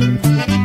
thank you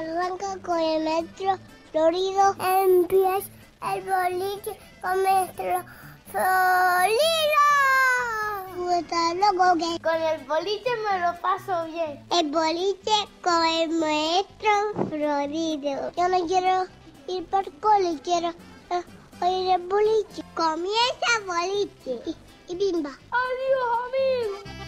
arranca con el metro florido. Empieza el boliche con metro florido. loco que con el boliche me lo paso bien. El boliche con el maestro florido. Yo no quiero ir por cole, quiero eh, uh, ir al boliche. Comienza boliche y, y bimba. Adiós amigos.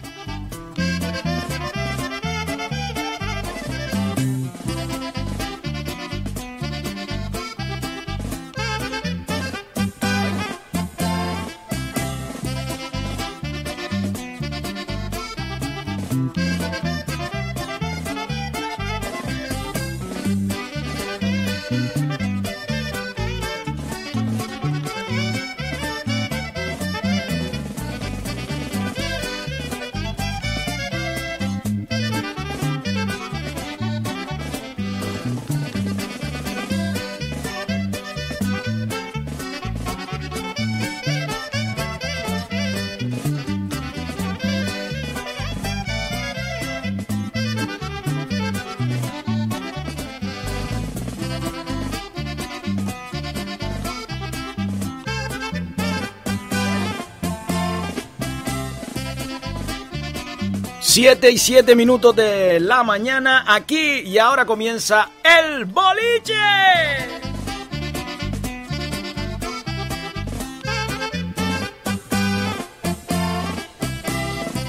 7 y 7 minutos de la mañana aquí y ahora comienza el boliche.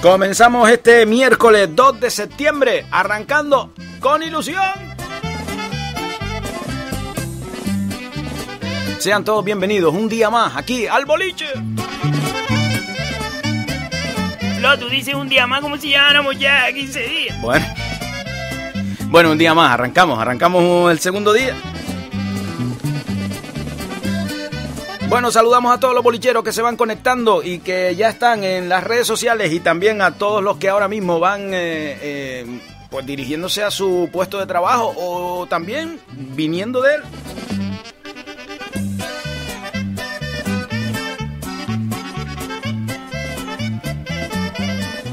Comenzamos este miércoles 2 de septiembre, arrancando con ilusión. Sean todos bienvenidos un día más aquí al boliche. Tú dices un día más como si lleváramos ya 15 días. Bueno. Bueno, un día más, arrancamos, arrancamos el segundo día. Bueno, saludamos a todos los bolicheros que se van conectando y que ya están en las redes sociales y también a todos los que ahora mismo van eh, eh, pues dirigiéndose a su puesto de trabajo o también viniendo de él.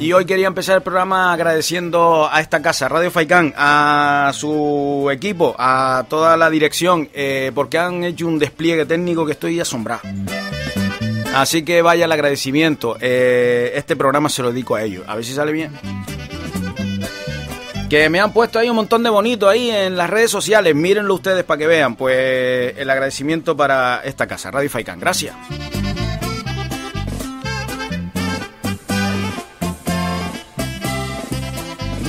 Y hoy quería empezar el programa agradeciendo a esta casa, Radio Faicán, a su equipo, a toda la dirección, eh, porque han hecho un despliegue técnico que estoy asombrado. Así que vaya el agradecimiento. Eh, este programa se lo dedico a ellos. A ver si sale bien. Que me han puesto ahí un montón de bonito ahí en las redes sociales. Mírenlo ustedes para que vean. Pues el agradecimiento para esta casa, Radio Faicán. Gracias.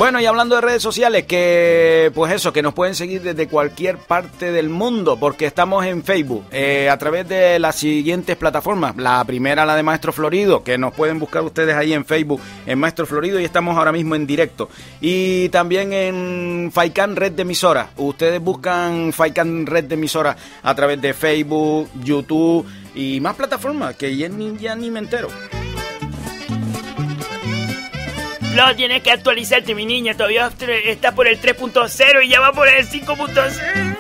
Bueno, y hablando de redes sociales, que pues eso, que nos pueden seguir desde cualquier parte del mundo, porque estamos en Facebook, eh, a través de las siguientes plataformas. La primera, la de Maestro Florido, que nos pueden buscar ustedes ahí en Facebook, en Maestro Florido, y estamos ahora mismo en directo. Y también en Faikan Red de Emisora. Ustedes buscan Faikan Red de Emisora a través de Facebook, YouTube y más plataformas, que ya ni, ya ni me entero. Flo, tienes que actualizarte, mi niña. Todavía está por el 3.0 y ya va por el 5.0.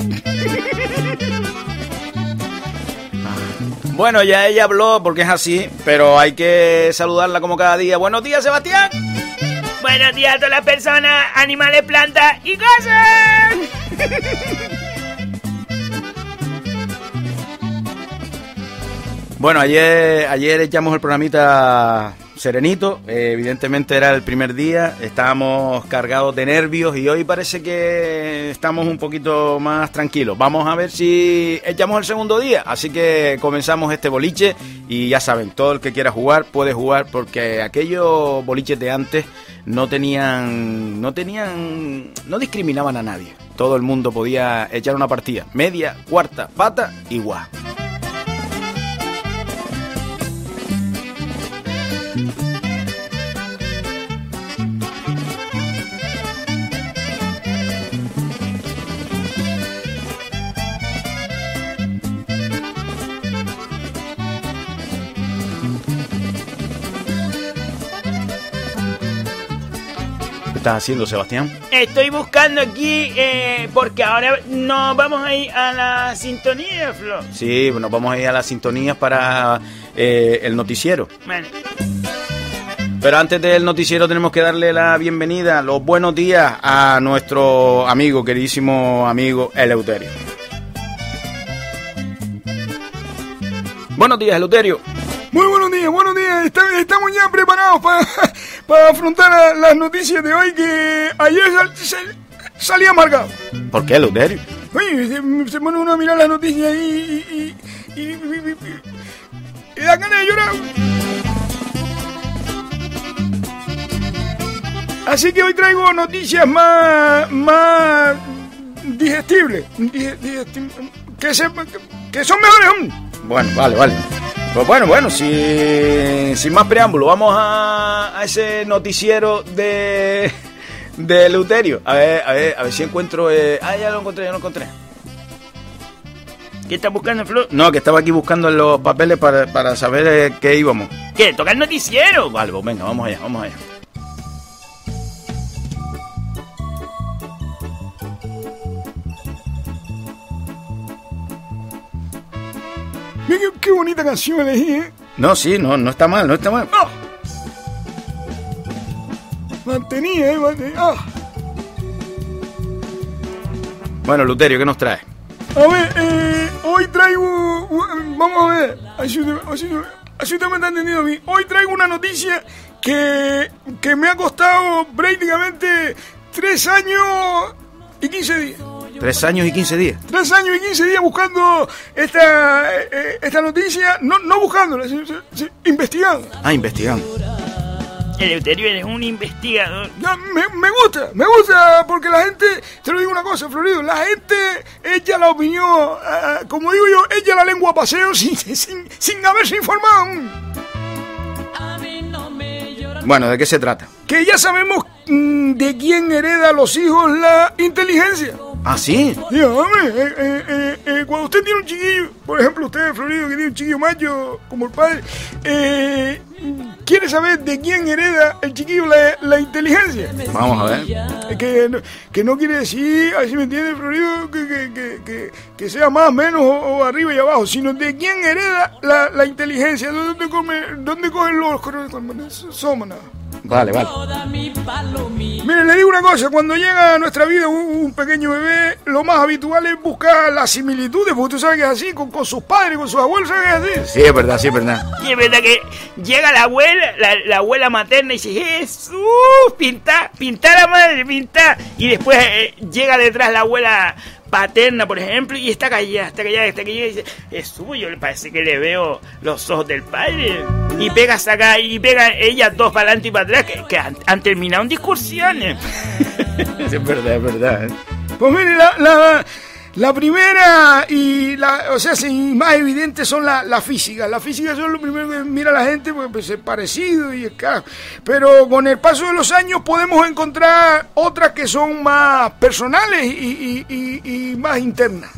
Bueno, ya ella habló porque es así, pero hay que saludarla como cada día. Buenos días, Sebastián. Buenos días a todas las personas, animales, plantas y cosas. Bueno, ayer, ayer echamos el programita serenito, eh, evidentemente era el primer día, estábamos cargados de nervios y hoy parece que estamos un poquito más tranquilos. Vamos a ver si echamos el segundo día, así que comenzamos este boliche y ya saben, todo el que quiera jugar puede jugar porque aquellos boliches de antes no tenían, no tenían, no discriminaban a nadie. Todo el mundo podía echar una partida, media, cuarta, pata, igual. ¿Qué estás haciendo, Sebastián? Estoy buscando aquí eh, porque ahora nos vamos a ir a la sintonía, Flo. Sí, nos vamos a ir a las sintonías para eh, el noticiero. Bueno. Pero antes del noticiero tenemos que darle la bienvenida, los buenos días a nuestro amigo, queridísimo amigo Eleuterio. Buenos días, Eleuterio. Muy buenos días, buenos días. Estamos ya preparados para, afrontar las noticias de hoy que ayer salía amargado. ¿Por qué, Eleuterio? Oye, se, pone uno a mirar las noticias y, y, y, y da ganas de llorar. Así que hoy traigo noticias más, más digestibles, que, se, que son mejores. Bueno, vale, vale. Pues bueno, bueno, sin, sin más preámbulo, vamos a, a ese noticiero de, de Luterio. A ver, a ver, a ver si encuentro. Eh... Ah, ya lo encontré, ya lo encontré. ¿Qué estás buscando, Flor? No, que estaba aquí buscando los papeles para, para saber eh, qué íbamos. ¿Qué? ¿Tocar noticiero? Vale, pues venga, vamos allá, vamos allá. Qué, bonita canción elegí, ¿eh? No, sí, no, no está mal, no está mal. ¡Ah! Mantenía, ¿eh? Mantenía. ¡Ah! Bueno, Luterio, ¿qué nos trae? A ver, eh, hoy traigo... Vamos a ver. Así, así, así usted me está entendiendo a mí. Hoy traigo una noticia que, que me ha costado prácticamente tres años y quince días. Tres años y quince días. Tres años y quince días buscando esta, eh, esta noticia, no, no buscándola, investigando. Ah, investigando. Eleuterio, eres un investigador. me, me, gusta, me gusta porque la gente, te lo digo una cosa, Florido, la gente echa la opinión, uh, como digo yo, echa la lengua a paseo sin, sin, sin haberse informado. Bueno, ¿de qué se trata? Que ya sabemos mm, de quién hereda los hijos la inteligencia. ¿Ah, sí? Sí, hombre, eh, eh, eh, cuando usted tiene un chiquillo, por ejemplo, usted, Florido, que tiene un chiquillo macho como el padre, quiere saber de quién hereda el chiquillo la, inteligencia. Vamos a ver. Que, no, que no quiere decir, así me entiende, Florido, que, que, que, que, sea más, menos o, arriba y abajo, sino de quién hereda la, la inteligencia, dónde, come, dónde cogen los somos Vale, vale. Miren, le digo una cosa, cuando llega a nuestra vida un, pequeño bebé, lo más habitual es buscar las similitudes, porque tú sabes que es así, con, con sus padres, con sus abuelos, ¿sabes que es así? Sí, es verdad, sí, es verdad. Y es verdad que llega la abuela, la, abuela materna y dice, Jesús, pinta, pinta la madre, pinta. Y después eh, llega detrás la abuela paterna, por ejemplo, y está callada, está callada, está callada, y dice, es suyo, le parece que le veo los ojos del padre. Y pega acá, y pega ellas dos para adelante y para atrás, que, han, terminado en discusiones. es verdad, es verdad. Pues mire, la la primera y la, o sea, sí, más evidente son la, la física. La física son lo primero que mira la gente porque pues, es parecido y es caro. Pero con el paso de los años podemos encontrar otras que son más personales y, y, más internas.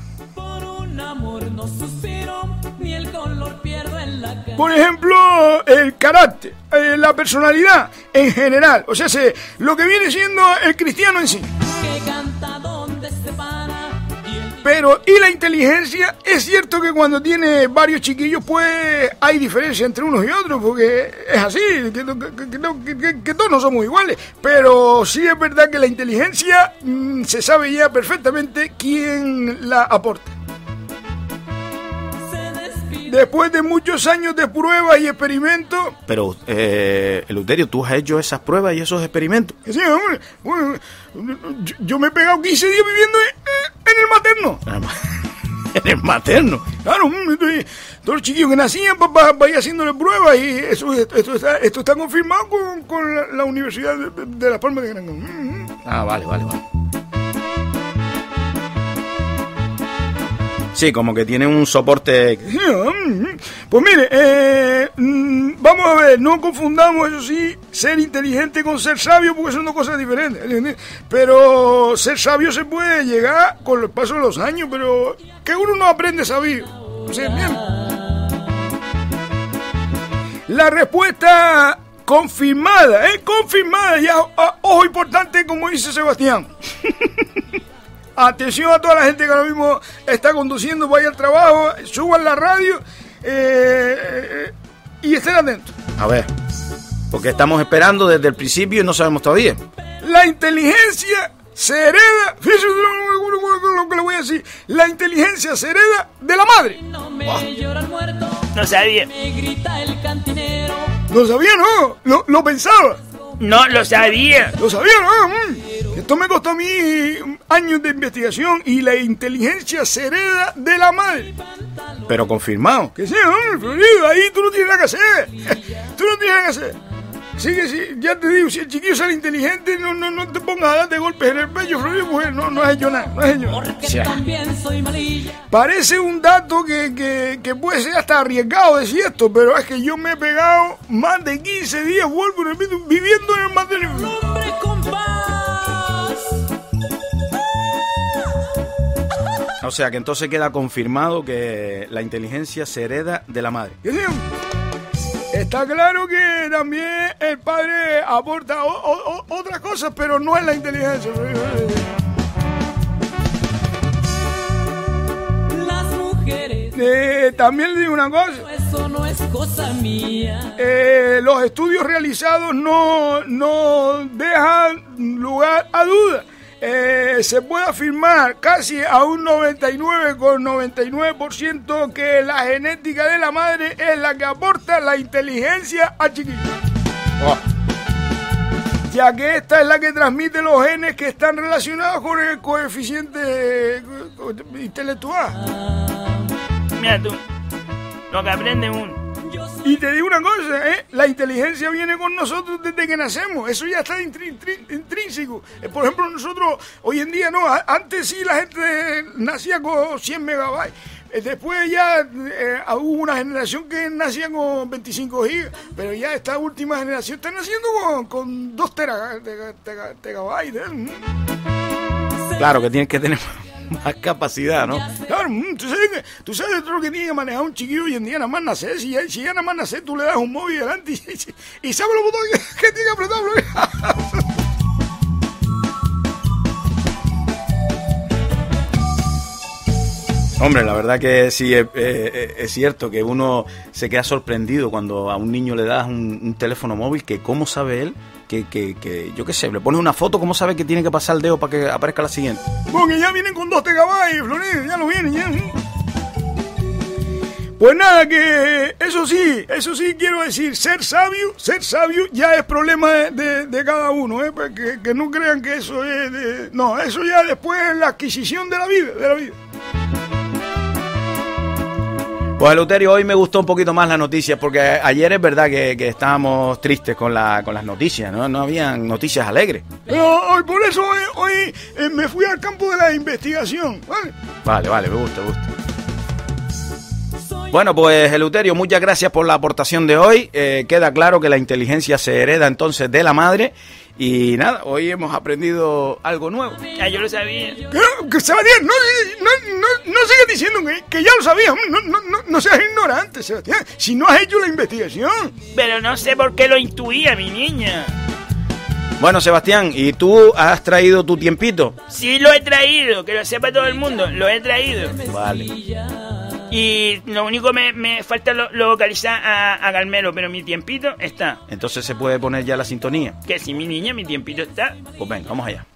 Por ejemplo, el carácter, eh, la personalidad en general. O sea, lo que viene siendo el cristiano en sí. Pero, ¿y la inteligencia? Es cierto que cuando tiene varios chiquillos, pues hay diferencia entre unos y otros, porque es así, que, todos no somos iguales. Pero sí es verdad que la inteligencia mm, se sabe ya perfectamente quién la aporta. Después de muchos años de pruebas y experimentos. Pero, eh, Eleuterio, ¿tú has hecho esas pruebas y esos experimentos? Sí, hombre. yo, me he pegado 15 días viviendo en, el materno. Ah, en el materno. Claro, todos los chiquillos que nacían para ir haciéndole pruebas y eso, esto, está, esto está confirmado con, con la, Universidad de, de, La Palma de Gran Ah, vale, vale, vale. Sí, como que tiene un soporte. Pues mire, eh, mm, vamos a ver, no confundamos, eso sí, ser inteligente con ser sabio, porque son dos cosas diferentes. Pero ser sabio se puede llegar con el paso de los años, pero que uno no aprende sabio. La respuesta confirmada, ¿eh? Confirmada, ya, ojo importante, como dice Sebastián. Atención a toda la gente que ahora mismo está conduciendo, vaya al trabajo, suban la radio eh, eh, y estén atentos. A ver. Porque estamos esperando desde el principio y no sabemos todavía. La inteligencia se hereda, fíjese lo que le voy a decir, la inteligencia se hereda de la madre. No sabía. No sabía, no, lo, lo pensaba. No, lo sabía. Lo sabía, no. Mm. Esto me costó a mí años de investigación y la inteligencia se hereda de la madre. Pero confirmado. Que sí, hombre, ahí tú no tienes nada que hacer. Tú no tienes nada que hacer. Sí que sí, ya te digo, si el chiquillo sale inteligente, no, no, no te pongas a darte golpes en el pecho, Florido, mujer, no, no has hecho nada, no has hecho nada. Parece un dato que, que, que, puede ser hasta arriesgado decir esto, pero es que yo me he pegado más de 15 días, vuelvo y repito, viviendo en el matrimonio. O sea que entonces queda confirmado que la inteligencia se hereda de la madre. Está claro que también el padre aporta otras cosas, pero no es la inteligencia. Las mujeres. Eh, también le digo una cosa. Eso no es cosa mía. Eh, los estudios realizados no, no dejan lugar a dudas. Eh, se puede afirmar casi a un 99,99% que la genética de la madre es la que aporta la inteligencia al chiquillo. Oh. Ya que esta es la que transmite los genes que están relacionados con el coeficiente intelectual. Mira tú, lo que aprende uno. Y te digo una cosa, ¿eh? la inteligencia viene con nosotros desde que nacemos, eso ya está intrínseco. Eh, por ejemplo, nosotros hoy en día no, antes sí la gente nacía con 100 megabytes. Eh, después ya eh, hubo una generación que nacía con 25 gigas, pero ya esta última generación está naciendo con, con 2 terabytes. Claro que tienes que tener más capacidad, ¿no? Claro, mm, tú sabes, tú sabes todo lo que tiene que manejar un chiquillo hoy en día, nada más nacer. Si, si ya nada más nacer, tú le das un móvil delante y, y, y sabes los botones que, tiene que apretar. Hombre, la verdad que sí es, es, cierto que uno se queda sorprendido cuando a un niño le das un, un teléfono móvil que cómo sabe él que, que, que, yo qué sé, le pones una foto, ¿cómo sabe que tiene que pasar el dedo para que aparezca la siguiente? Porque ya vienen con dos tegabytes, Florido, ya lo vienen, ya. Pues nada, que eso sí, eso sí quiero decir, ser sabio, ser sabio ya es problema de, de, cada uno, ¿eh? que, que no crean que eso es de... No, eso ya después es la adquisición de la vida, de la vida. Pues Eleuterio, hoy me gustó un poquito más la noticia, porque ayer es verdad que, que estábamos tristes con, la, con las noticias, ¿no? No habían noticias alegres. Pero hoy, por eso hoy, hoy eh, me fui al campo de la investigación, ¿vale? Vale, vale, me gusta, me gusta. Bueno, pues Eleuterio, muchas gracias por la aportación de hoy. Eh, queda claro que la inteligencia se hereda entonces de la madre. Y nada, hoy hemos aprendido algo nuevo. Ya, yo lo sabía. ¿Qué? Que Sebastián, no, no, no, no sigas diciendo que, que, ya lo sabías. No, no, no, no seas ignorante, Sebastián. Si no has hecho la investigación. Pero no sé por qué lo intuía, mi niña. Bueno, Sebastián, ¿y tú has traído tu tiempito? Sí, lo he traído, que lo sepa todo el mundo. Lo he traído. Vale. Y lo único me, me falta lo, localizar a, a Carmelo, pero mi tiempito está. Entonces se puede poner ya la sintonía. Que si mi niña, mi tiempito está. Pues venga, vamos allá.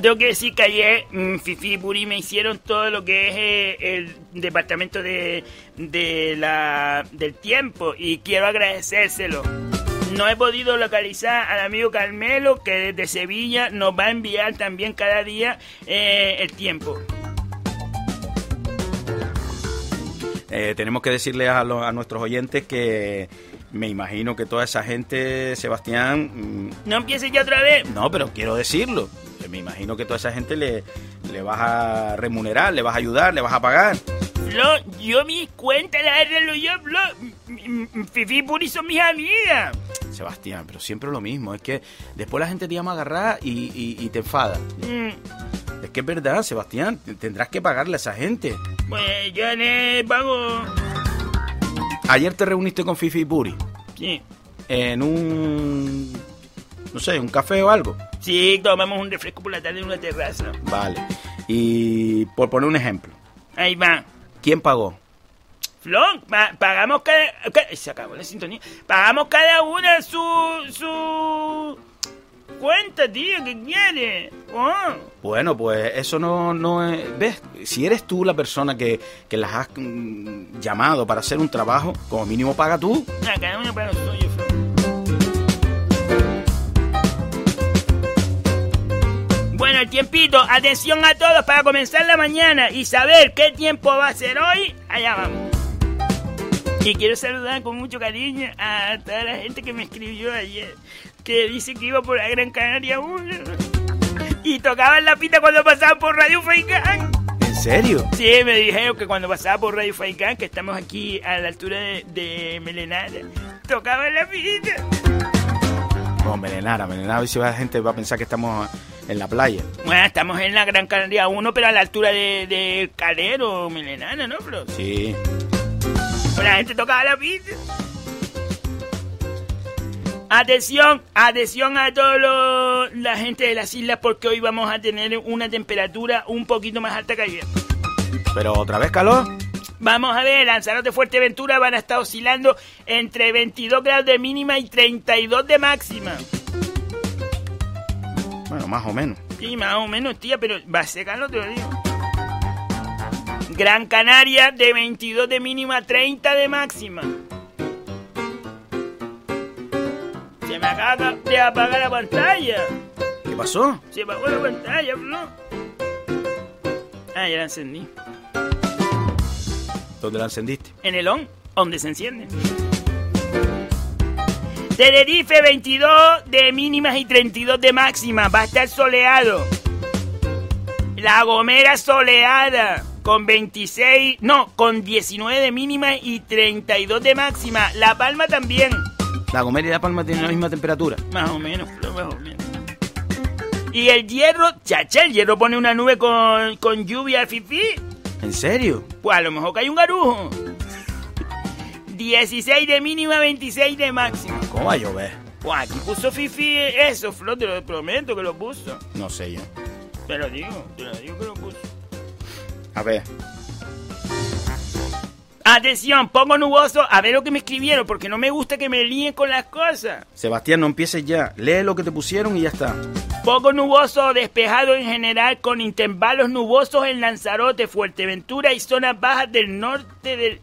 Bueno, tengo que decir que ayer mmm, Fifi y Puri me hicieron todo lo que es eh, el departamento de, de la, del tiempo y quiero agradecérselo. No he podido localizar al amigo Carmelo que desde Sevilla nos va a enviar también cada día eh, el tiempo. Eh, tenemos que decirle a, lo, a nuestros oyentes que me imagino que toda esa gente, Sebastián... Mmm, no empieces ya otra vez. No, pero quiero decirlo. Me imagino que toda esa gente le, le vas a remunerar, le vas a ayudar, le vas a pagar. Flo, yo mi cuenta la he yo, Flo. Fifi y Puri son mis amigas. Sebastián, pero siempre lo mismo. Es que después la gente te llama a agarrar y, y, y te enfada. Mm. Es que es verdad, Sebastián. te- Tendrás que pagarle a esa gente. Pues yo le pago... Ayer te reuniste con Fifi y Puri Sí. en un. No sé, un café o algo. Sí, tomamos un refresco por la tarde en una terraza. Vale. Y por poner un ejemplo, Ahí va. ¿quién pagó? Flon, pa- pagamos cada, ca- Se acabó la sintonía. Pagamos cada una su... su... Cuenta, tío, ¿qué quiere? Oh. Bueno, pues eso no, no es... ¿Ves? Si eres tú la persona que, que las has mm, llamado para hacer un trabajo, como mínimo paga tú. Ah, cada uno para lo suyo, Bueno, el tiempito, atención a todos para comenzar la mañana y saber qué tiempo va a ser hoy, allá vamos. Y quiero saludar con mucho cariño a toda la gente que me escribió ayer, que dice que iba por la Gran Canaria 1 y tocaban la pita cuando pasaban por Radio Faikán. ¿En serio? Sí, me dijeron que cuando pasaba por Radio Faikán, que estamos aquí a la altura de, de Melenara, tocaban la pita. No, Melenara, Melenara, a la gente va a pensar que estamos en la playa. Bueno, estamos en la Gran Canaria 1, pero a la altura de, de Calero, Melenana, ¿no, Flo? Sí. La gente tocaba la pista. Atención, atención a toda la gente de las islas porque hoy vamos a tener una temperatura un poquito más alta que ayer. Pero otra vez calor. Vamos a ver, Lanzarote Fuerteventura van a estar oscilando entre 22 grados de mínima y 32 de máxima. Bueno, más o menos. Sí, más o menos, tía, pero va a calor, te lo digo. Gran Canaria de 22 de mínima a 30 de máxima. Se me acaba de apagar la pantalla. ¿Qué pasó? Se apagó la pantalla, ¿no? Ah, ya la encendí. ¿Dónde la encendiste? En el on, donde se enciende. Tenerife 22 de mínimas y 32 de máxima. Va a estar soleado. La Gomera soleada. Con 26, no, con 19 de mínima y 32 de máxima. La Palma también. La Gomera y La Palma tienen la misma temperatura. Más o menos, más o menos. Y el hierro, chacha, el hierro pone una nube con, con lluvia al fifí. ¿En serio? Pues a lo mejor que hay un garujo. 16 de mínima, 26 de máxima. ¿Cómo va a llover? Pues aquí puso Fifi eso, Flo, te lo prometo que lo puso. No sé yo. Te lo digo, te lo digo que lo puso. A ver. Atención, pongo nuboso, a ver lo que me escribieron, porque no me gusta que me líen con las cosas. Sebastián, no empieces ya. Lee lo que te pusieron y ya está. Poco nuboso, despejado en general, con intervalos nubosos en Lanzarote, Fuerteventura y zonas bajas del norte del...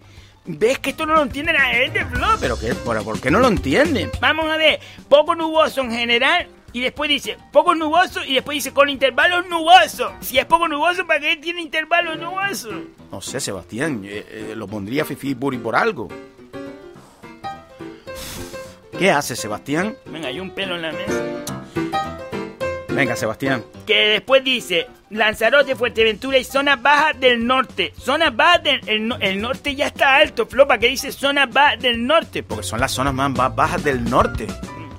¿Ves que esto no lo entiende la gente, Flo? ¿Pero qué? ¿Por, por qué no lo entienden? Vamos a ver, poco nuboso en general y después dice poco nuboso y después dice con intervalos nubosos. Si es poco nuboso, ¿para qué tiene intervalos nubosos? No sé, Sebastián. eh, eh, lo pondría Fifi Puri por algo. ¿Qué hace, Sebastián? Venga, hay un pelo en la mesa. Venga, Sebastián. Que después dice Lanzarote, Fuerteventura y zonas bajas del norte. Zonas bajas del el, no- el norte ya está alto, Flo, ¿para qué dice zonas bajas del norte? Porque son las zonas más ba- bajas del norte.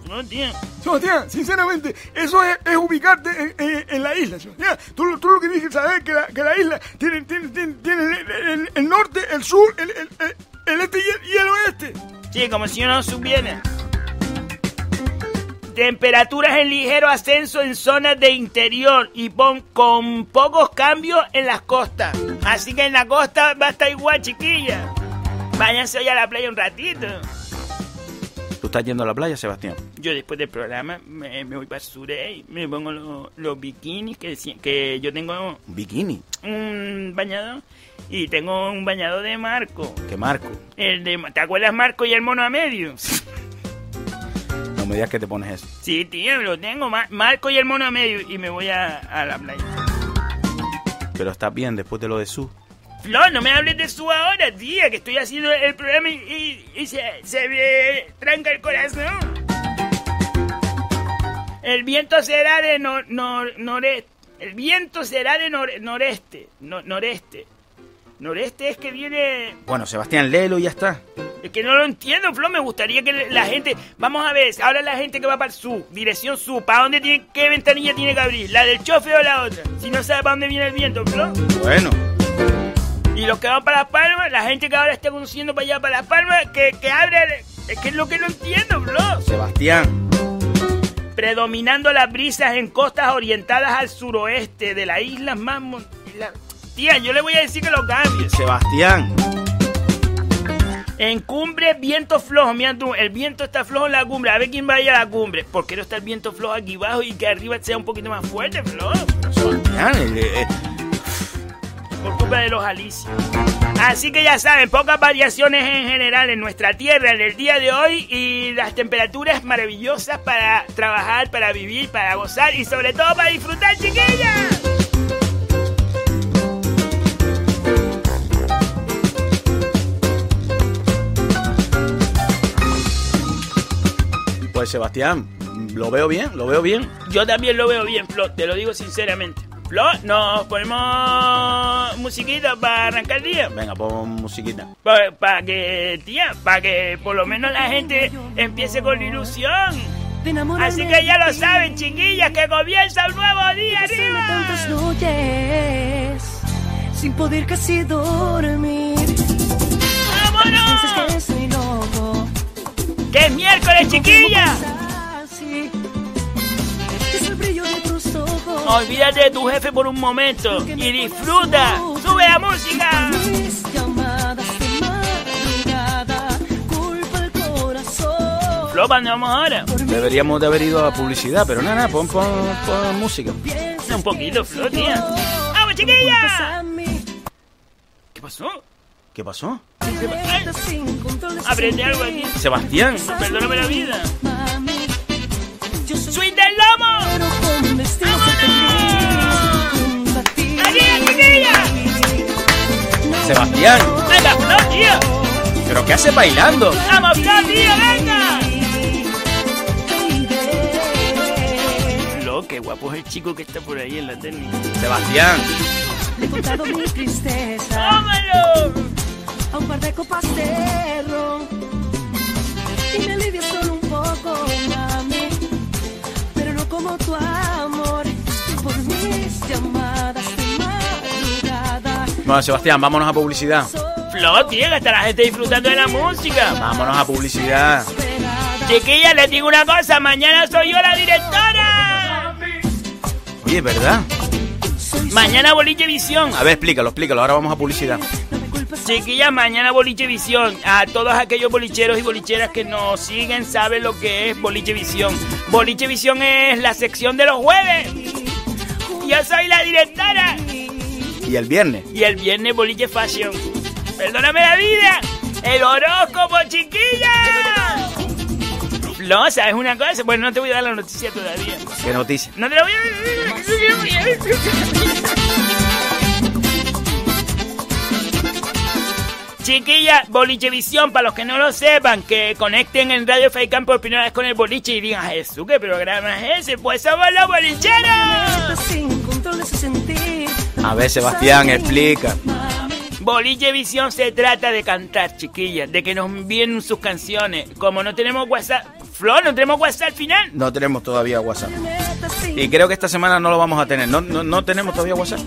No, tío. Sebastián, sinceramente, eso es, es ubicarte en, en- en la isla. Sebastián. Tú, lo- tú lo que tienes que saber es que la, que la isla tiene, tiene, tiene, tiene el, el- el norte, el sur, el, el- el- el este y el, y el oeste. Sí, como si yo no supiera. Temperaturas en ligero ascenso en zonas de interior y pon- con pocos cambios en las costas. Así que en la costa va a estar igual, chiquilla. Váyanse hoy a la playa un ratito. ¿Tú estás yendo a la playa, Sebastián? Yo después del programa me, me voy para Surey, me pongo los, los bikinis que, que yo tengo Un bikini. un bañador y tengo un bañador de Marco. ¿Qué marco? El de, ¿Te acuerdas Marco y el mono a medio? Me digas que te pones eso. Sí, tío, lo tengo. Ma- Marco y el mono a medio. Y me voy a, a la playa. Pero estás bien después de lo de su. Flor, no me hables de su ahora, tía, que estoy haciendo el programa y, y- y se, se me tranca el corazón. El viento será de nor, nor- noreste. El viento será de nor- noreste. No- noreste. Noreste es que viene... Bueno, Sebastián, léelo y ya está. Es que no lo entiendo, Flo. Me gustaría que la gente. Vamos a ver, ahora la gente que va para el sur, dirección sur, ¿para dónde tiene, qué ventanilla tiene que abrir? ¿La del chofe o la otra? Si no sabe para dónde viene el viento, Flo. Bueno. Y los que van para Las Palmas, la gente que ahora está conduciendo para allá, para Las Palmas, que, que abre. Es que es lo que no entiendo, Flo. Sebastián. Predominando las brisas en costas orientadas al suroeste de las islas más. mon- la- Tía, yo le voy a decir que lo cambie. Sebastián. En cumbre, viento flojo. Mira tú, el viento está flojo en la cumbre. A ver quién va a la cumbre. ¿Por qué no está el viento flojo aquí abajo y que arriba sea un poquito más fuerte, flojo? Eh, eh, Por culpa de los alicios. Así que ya saben, pocas variaciones en general en nuestra tierra en el día de hoy y las temperaturas maravillosas para trabajar, para vivir, para gozar y sobre todo para disfrutar, chiquillas. Pues Sebastián, lo veo bien, lo veo bien. Yo también lo veo bien, Flo, te lo digo sinceramente. Flo, nos ponemos musiquita para arrancar el día. Venga, pon musiquita. Para que, tía, para que por lo menos la gente empiece con ilusión. De enamorarme Así que ya lo saben, chiquillas, que comienza un nuevo día tantas arriba. noches sin poder casi dormir. ¡Vámonos! Piensas que soy loco. ¡Que es miércoles, ojos. Olvídate de tu jefe por un momento y disfruta. ¡Sube la música! Mis llamadas de madrugada, culpa el corazón. Flo, ¿para dónde vamos ahora? Deberíamos de haber ido a publicidad, pero nada, pon, pon, pon música. Un poquito, Flo, tía. ¡Vamos, Culpas chiquillas! a mí. ¿Qué pasó? ¿Qué pasó? Aprende algo aquí. Sebastián. Perdóname la vida. Soy ¡Sweet del lomo! pero con destino feliz. Junto a ti. ¡Aquí, chiquillas! Sebastián. ¡Venga, Flo, tío! ¿Pero qué hace bailando? ¡Vamos, Flo, tío, venga! Flo, qué guapo es el chico que está por ahí en la técnica. Sebastián. ¡Tómalo! A un par de copas de ron. Y me alivia solo un poco, mami. Pero no como tu amor. Por mis llamadas de madrugada. Bueno, Sebastián, vámonos a publicidad. Flo, tío, que está la gente disfrutando de la música. Vámonos a publicidad. Chiquilla, les digo una cosa, mañana soy yo la directora. Oye, ¿verdad? Mañana Boliche Visión. A ver, explícalo, explícalo. Ahora vamos a publicidad. Culpes Chiquilla, mañana Boliche Visión. A todos aquellos bolicheros y bolicheras que nos siguen saben lo que es Boliche Visión. Boliche Visión es la sección de los jueves. Yo soy la directora. Y el viernes. Y el viernes Boliche Fashion. Perdóname la vida. El horóscopo, chiquilla. No, ¿sabes una cosa? Bueno, no te voy a dar la noticia todavía. ¿Qué noticia? No te la voy a... Chiquilla, Bolichevisión, para los que no lo sepan, que conecten en Radio Faikán por primera vez con el boliche y digan, Jesús, ¿qué programa es ese? Pues somos los bolicheros. A ver, Sebastián, explica. Bolichevisión se trata de cantar, chiquillas, de que nos envíen sus canciones. Como no tenemos WhatsApp, Flor, no tenemos WhatsApp al final. No tenemos todavía WhatsApp. Y creo que esta semana no lo vamos a tener. No, no, no tenemos todavía WhatsApp.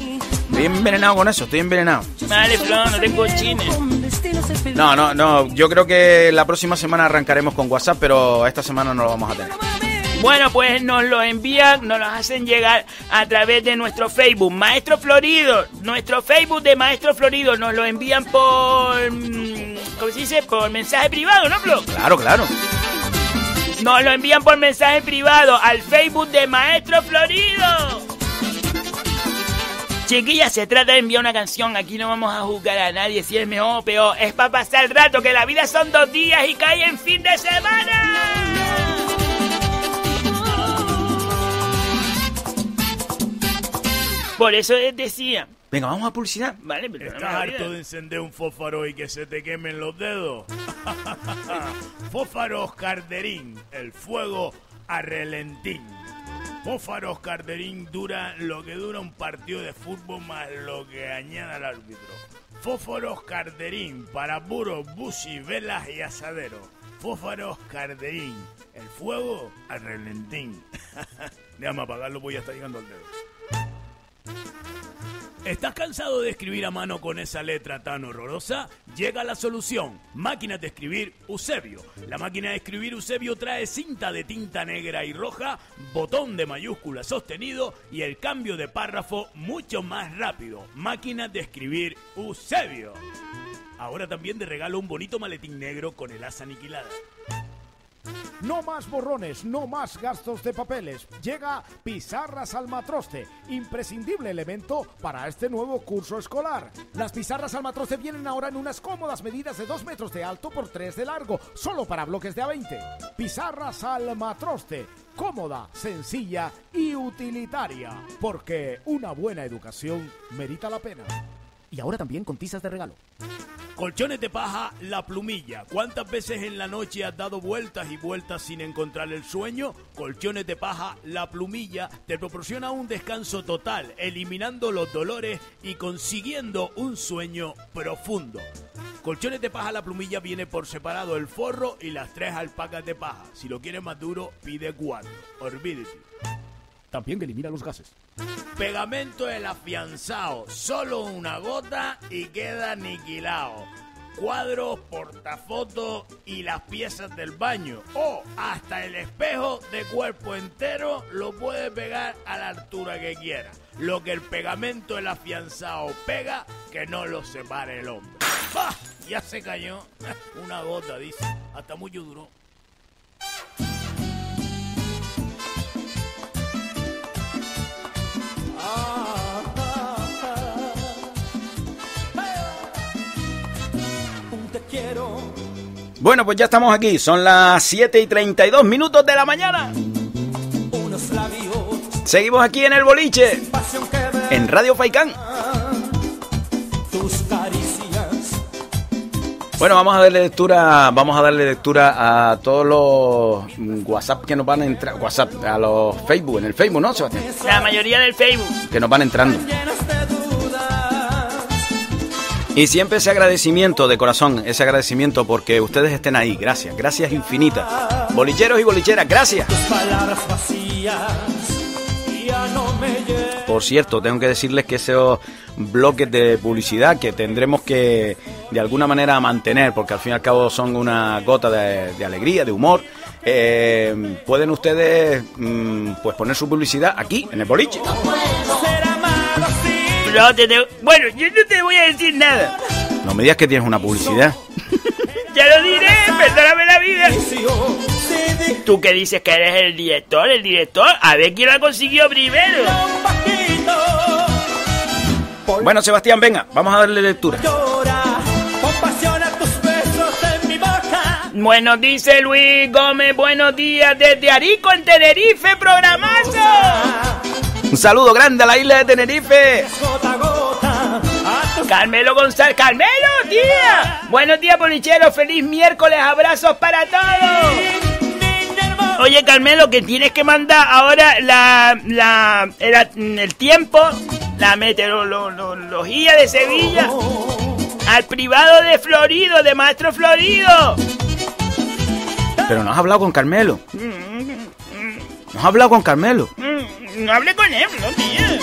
Estoy envenenado con eso, estoy envenenado. Vale, Flor, no tengo chines. No, no, no. Yo creo que la próxima semana arrancaremos con WhatsApp, pero esta semana no lo vamos a tener. Bueno, pues nos lo envían, nos lo hacen llegar a través de nuestro Facebook, Maestro Florido. Nuestro Facebook de Maestro Florido nos lo envían por. mm, ¿Cómo se dice? Por mensaje privado, ¿no, Flo? Claro, claro. Nos lo envían por mensaje privado al Facebook de Maestro Florido. Chiquilla, se trata de enviar una canción. Aquí no vamos a juzgar a nadie si es mejor o peor. Es para pasar el rato, que la vida son dos días y cae en fin de semana. Por eso decía. Venga, vamos a publicidad. Vale, pero ¿Estás harto de encender un fósforo y que se te quemen los dedos? Fósfaros Carderín, el fuego a relentín. Fósfaros Carderín dura lo que dura un partido de fútbol más lo que añada el árbitro. Fósforos Carderín para burros, bushi, velas y asadero. Fósforos Carderín. El fuego al relentín. Déjame apagarlo, voy a estar llegando al dedo. ¿Estás cansado de escribir a mano con esa letra tan horrorosa? Llega la solución. Máquinas de escribir Eusebio. La máquina de escribir Eusebio trae cinta de tinta negra y roja, botón de mayúscula sostenido y el cambio de párrafo mucho más rápido. Máquinas de escribir Eusebio. Ahora también de regalo un bonito maletín negro con el asa aniquilada. No más borrones, no más gastos de papeles. Llega Pizarras Almatroste, imprescindible elemento para este nuevo curso escolar. Las pizarras Almatroste vienen ahora en unas cómodas medidas de 2 metros de alto por 3 de largo, solo para bloques de A20. Pizarras Almatroste, cómoda, sencilla y utilitaria, porque una buena educación merita la pena. Y ahora también con tizas de regalo. Colchones de paja, la plumilla. ¿Cuántas veces en la noche has dado vueltas y vueltas sin encontrar el sueño? Colchones de paja, la plumilla te proporciona un descanso total, eliminando los dolores y consiguiendo un sueño profundo. Colchones de paja, la plumilla viene por separado el forro y las tres alpacas de paja. Si lo quieres más duro, pide cuatro. Olvídate. También elimina los gases. Pegamento el afianzado, solo una gota y queda aniquilado. Cuadros, portafotos y las piezas del baño. O hasta el espejo de cuerpo entero lo puede pegar a la altura que quiera. Lo que el pegamento el afianzado pega, que no lo separe el hombre. ¡Ah! Ya se cayó. Una gota, dice. Hasta mucho duró. Quiero. Bueno, pues ya estamos aquí. Son las 7 y 32 minutos de la mañana. Unos labios, Seguimos aquí en el boliche, en Radio Faicán. tus caricias. Bueno, vamos a darle lectura, vamos a darle lectura a todos los WhatsApp que nos van a entrar, WhatsApp, a los Facebook, en el Facebook, ¿no, Sebastián? La mayoría del Facebook. Que nos van entrando. Y siempre ese agradecimiento de corazón, ese agradecimiento porque ustedes estén ahí. Gracias, gracias infinitas. Bolicheros y bolicheras, gracias. Por cierto, tengo que decirles que esos bloques de publicidad que tendremos que de alguna manera mantener, porque al fin y al cabo son una gota de, de alegría, de humor, eh, pueden ustedes mm, pues poner su publicidad aquí, en el boliche. No te te- Bueno, yo no te voy a decir nada. No me digas que tienes una publicidad. Ya lo diré, perdóname la vida. Tú que dices que eres el director, el director, a ver quién lo ha conseguido primero. Bueno, Sebastián, venga, vamos a darle lectura. Bueno, dice Luis Gómez, buenos días desde Arico en Tenerife, programazo. Un saludo grande a la isla de Tenerife. Carmelo González, Carmelo, tía. Buenos días, bolicheros, feliz miércoles, abrazos para todos. Oye, Carmelo, que tienes que mandar ahora la, la, el, el tiempo, la meteorología de Sevilla al privado de Florido, de Maestro Florido. Pero no has hablado con Carmelo. No has hablado con Carmelo. Mm, No hable con él, no, tía.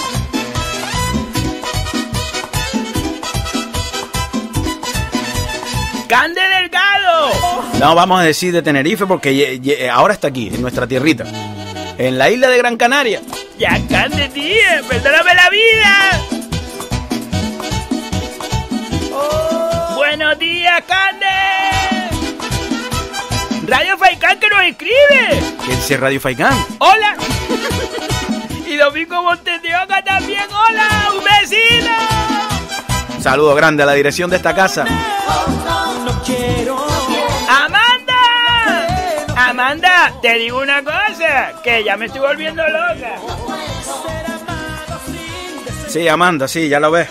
Cande Delgado. No, vamos a decir de Tenerife porque ye- ye- ahora está aquí, en nuestra tierrita. En la isla de Gran Canaria. Ya Cande, tía, perdóname la vida. Buenos días, Cande. Radio Faicán que nos escribe. Que dice Radio Faicán. Hola. y Domingo Montes de Oca también. Hola, un. Un saludo grande a la dirección de esta casa. No quiero. Amanda. Amanda, te digo una cosa, que ya me estoy volviendo loca. Sí, Amanda, sí, ya lo ves.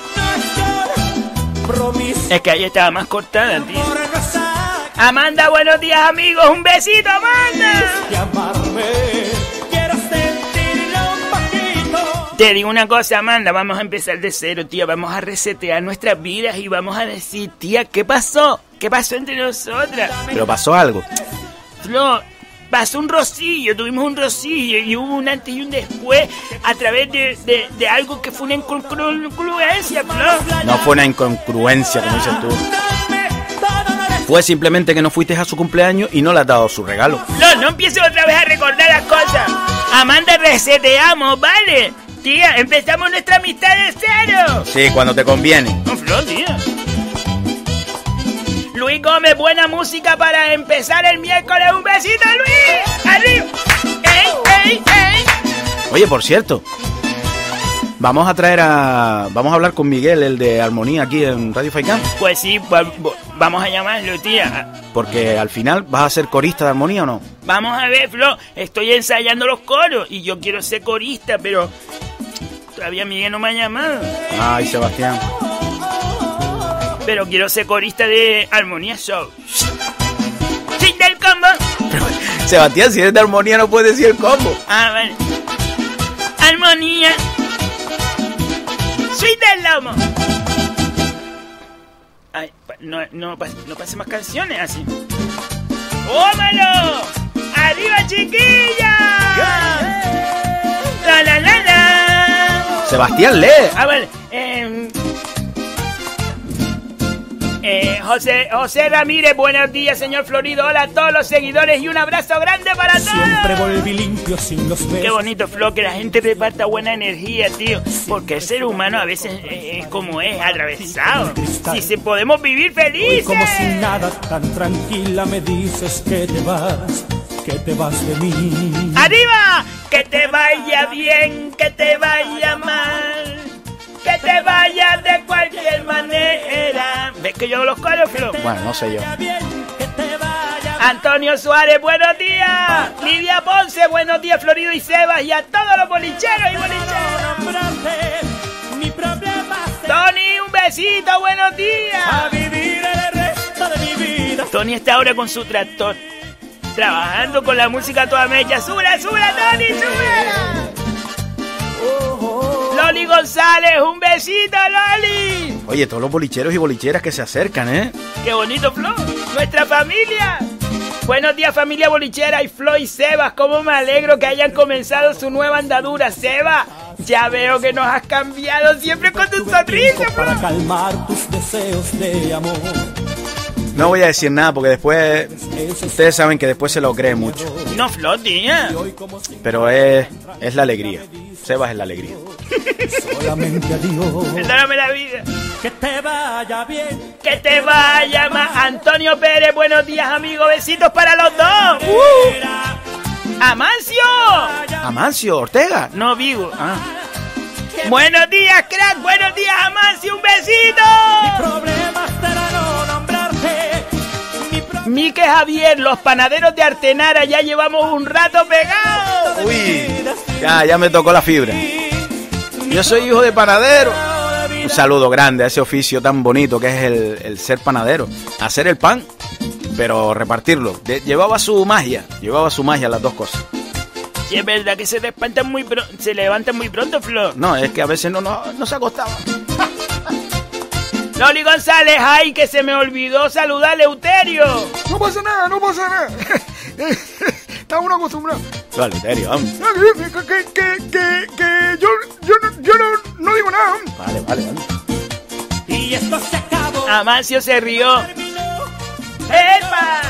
Es que ahí estaba más cortada, tío. Amanda, buenos días, amigos. Un besito, Amanda. de amarme. Quiero sentirlo un poquito. Te digo una cosa, Amanda, vamos a empezar de cero, tía. Vamos a resetear nuestras vidas y vamos a decir, tía, ¿qué pasó? ¿Qué pasó entre nosotras? Pero pasó algo. Flo, pasó un rocillo, tuvimos un rocillo y hubo un antes y un después a través de, de- de algo que fue una incongruencia, Flo. No fue una incongruencia, como dices tú. Fue simplemente que no fuiste a su cumpleaños y no le has dado su regalo. No, no empieces otra vez a recordar las cosas. Amanda, reseteamos, ¿vale? Tía, empezamos nuestra amistad de cero. Sí, cuando te conviene. No, Flo, tía. Luis Gómez, buena música para empezar el miércoles. Un besito, Luis. Arriba. ¡Ey, ey, ey! Oye, por cierto, vamos a traer a. Vamos a hablar con Miguel, el de Armonía, aquí en Radio Faicán. Pues sí, va- vamos a llamarlo, tía. Porque al final vas a ser corista de Armonía o no. Vamos a ver, Flo. Estoy ensayando los coros y yo quiero ser corista, pero todavía Miguel no me ha llamado. Ay, Sebastián. Pero quiero ser corista de Armonía Show. ¡Sin del combo! Sebastián, si eres de Armonía no puedes decir el combo. Ah, vale. Armonía. Soy del lomo. No, no, no pase más canciones así. ¡Ómalo! ¡Arriba, chiquilla! ¡La, la, la, la! Sebastián, lee. A ver, eh, eh, José, José Ramírez, buenos días, señor Florido. Hola a todos los seguidores y un abrazo grande para todos. Siempre volví limpio sin los besos. Qué bonito, Flo, que la gente reparta buena energía, tío. Porque el ser humano a veces es como es, atravesado. Si se podemos vivir Hoy felices. como sin nada, tan tranquila me dices que te vas, que te vas de mí. ¡Arriba! Que te vaya bien, que te vaya mal. Que te vaya de cualquier manera. ¿Ves que yo los Flo? Bueno, no sé yo. Antonio Suárez, buenos días. Lidia Ponce, buenos días, Florido y Sebas. Y a todos los bolicheros y problema Tony, un besito, buenos días. a vivir el resto de mi vida. Tony está ahora con su tractor. Trabajando con la música toda mecha. ¡Súbela, súbela, Tony, súbela! Loli González, un besito, Loli. Oye, todos los bolicheros y bolicheras que se acercan, ¿eh? ¡Qué bonito, Flo! ¡Nuestra familia! Buenos días, familia bolichera y Flo y Sebas. Cómo me alegro que hayan comenzado su nueva andadura. Seba, ya veo que nos has cambiado siempre con tu sonrisa, Para Flo. calmar tus deseos de amor. No voy a decir nada porque después. Ustedes saben que después se lo cree mucho. No, Flo, tía. Pero es, es la alegría. Sebas es la alegría. Solamente adiós. Perdóname la vida. Que te vaya bien. Que te vaya más. Antonio Pérez, buenos días, amigo. Besitos para los dos. ¡Uh! ¡Amancio! Amancio, Ortega. No, Vigo. Ah, Buenos días, crack. Buenos días, Amancio. Un besito. Problemas será no nombrarte. Mi pro- Mique Javier, los panaderos de Artenara, ya llevamos un rato pegados. uy. Ya, ya me tocó la fibra. Yo soy hijo de panadero. Un saludo grande a ese oficio tan bonito que es el, el ser panadero. Hacer el pan, pero repartirlo. Llevaba su magia. Llevaba su magia las dos cosas. Sí, es verdad que se levantan muy, se levantan muy pronto, Flor. No, es que a veces no, no, no se acostaba. Loli González, ay, que se me olvidó saludar a Euterio. No pasa nada, no pasa nada. Está uno acostumbrado. Vale, serio, vamos. Que, que, que, que yo, yo, no- yo no, no digo nada. Vale, vale, vale. Y esto se acabó. Amancio se rió. ¡Epa!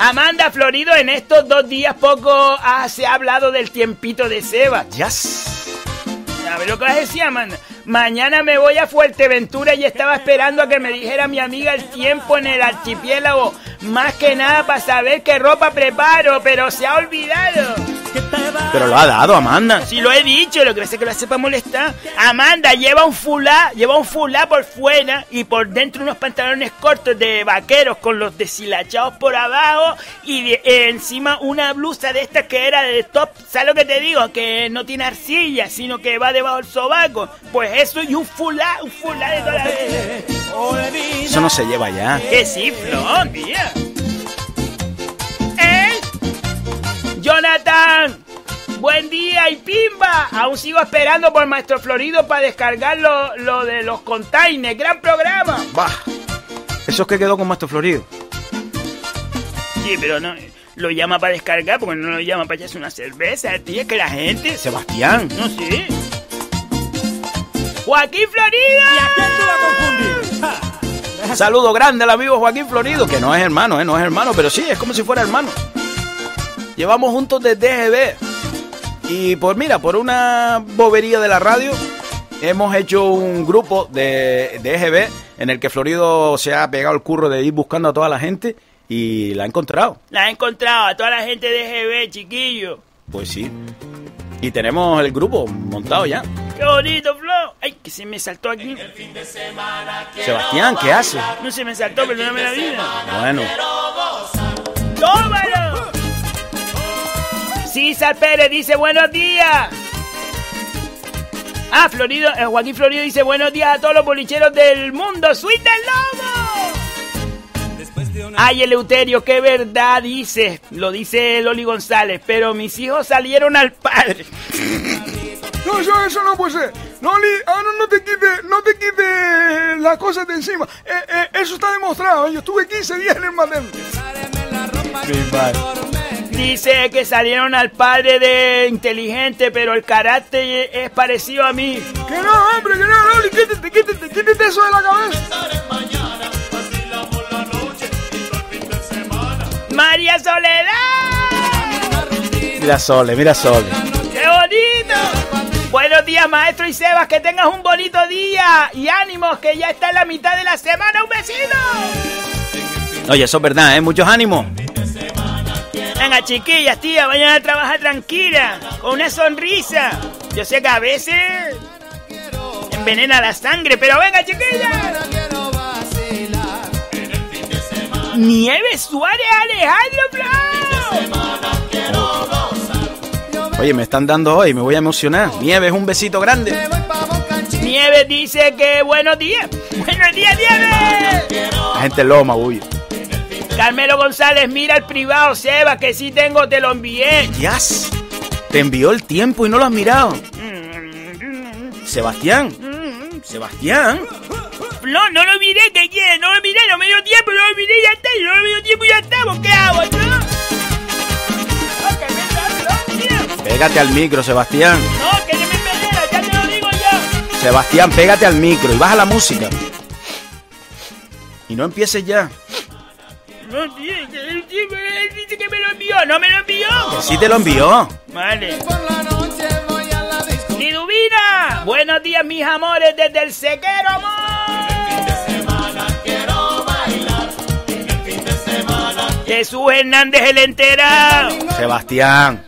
Amanda Florido, en estos dos días poco ah, se ha hablado del tiempito de Seba. Yes. A ver lo que vas a decir, Amanda. Mañana me voy a Fuerteventura y estaba esperando a que me dijera mi amiga el tiempo en el archipiélago. Más que nada para saber qué ropa preparo, pero se ha olvidado. Pero lo ha dado, Amanda. Si lo he dicho, lo que pasa es que lo hace para molestar. Amanda lleva un fulá, lleva un fulá por fuera y por dentro unos pantalones cortos de vaqueros con los deshilachados por abajo y de- eh, encima una blusa de estas que era de top. ¿Sabes lo que te digo? Que no tiene arcilla, sino que va debajo del sobaco. Pues eso y un fulá, un fulá de toda la vida. Eso no se lleva ya. Que sí, Flor, tía. Jonathan. Buen día y pimba. Aún sigo esperando por Maestro Florido para descargar lo, lo de los containers. Gran programa. Bah. Eso es que quedó con Maestro Florido. Sí, pero no. Lo llama para descargar porque no lo llama para echarse una cerveza, tío. Es que la gente. Sebastián. No sé. Joaquín Florido. ¿Y a quién tú vas a confundir? Ja. Saludo grande al amigo Joaquín Florido, que no es hermano, ¿eh? no es hermano, pero sí, es como si fuera hermano. Llevamos juntos desde DGB. Y pues mira, por una bobería de la radio, hemos hecho un grupo de, EGB en el que Florido se ha pegado el curro de ir buscando a toda la gente y la ha encontrado. La he encontrado a toda la gente de GB, chiquillo. Pues sí. Y tenemos el grupo montado ya. ¡Qué bonito, Flo! ¡Ay, que se me saltó aquí! Sebastián, ¿qué hace? No se me saltó, perdóname la vida. Bueno, ¡Tómalo! César Pérez dice buenos días. Ah, Florido, eh, Joaquín Florido dice buenos días a todos los bolicheros del mundo. ¡Suite del lobo! Ay, Eleuterio, qué verdad dice. Lo dice Loli González. Pero mis hijos salieron al padre. No, eso, eso no puede ser. No, Li, ah, no, no te quites, no te quites las cosas de encima. Eh, eh, eso está demostrado. Yo estuve 15 días en el materno. Dice que salieron al padre de inteligente, pero el carácter es parecido a mí. Que no, hombre, que no, Loli, quítate, quítate, quítate eso de la cabeza. María Soledad. mira Sole, mira Sole. ¡Qué bonito! Buenos días, maestro y Sebas, que tengas un bonito día y ánimos, que ya está en la mitad de la semana. ¡Un besito! Oye, eso es verdad, ¿eh? Muchos ánimos. Venga, chiquillas, tía, vayan a trabajar tranquila, con una sonrisa. Yo sé que a veces envenena la sangre, pero venga, chiquillas. Nieves Suárez Alejandro Blanc. Oye, me están dando hoy, me voy a emocionar. Nieves, un besito grande. Nieves dice que buenos días. Buenos días, Nieves. La gente loma, uy. Carmelo González, mira el privado, Seba, que sí tengo, te lo envié. Yas. Te envió el tiempo y no lo has mirado. Sebastián. Sebastián. No, no lo miré, ¿qué quieres? No lo miré, no me dio tiempo, no lo miré, ya está, no me dio tiempo, ya estamos, ¿qué hago, que tío. Pégate al micro, Sebastián. No, que no me pelea, ya te lo digo yo. Sebastián, pégate al micro y baja la música. Y no empieces ya. Dice que me lo envió, no me lo envió. Que sí te lo envió. Vale. Liduvina, buenos días, mis amores, desde el sequero, amor. Jesús Hernández el enterado. Sebastián.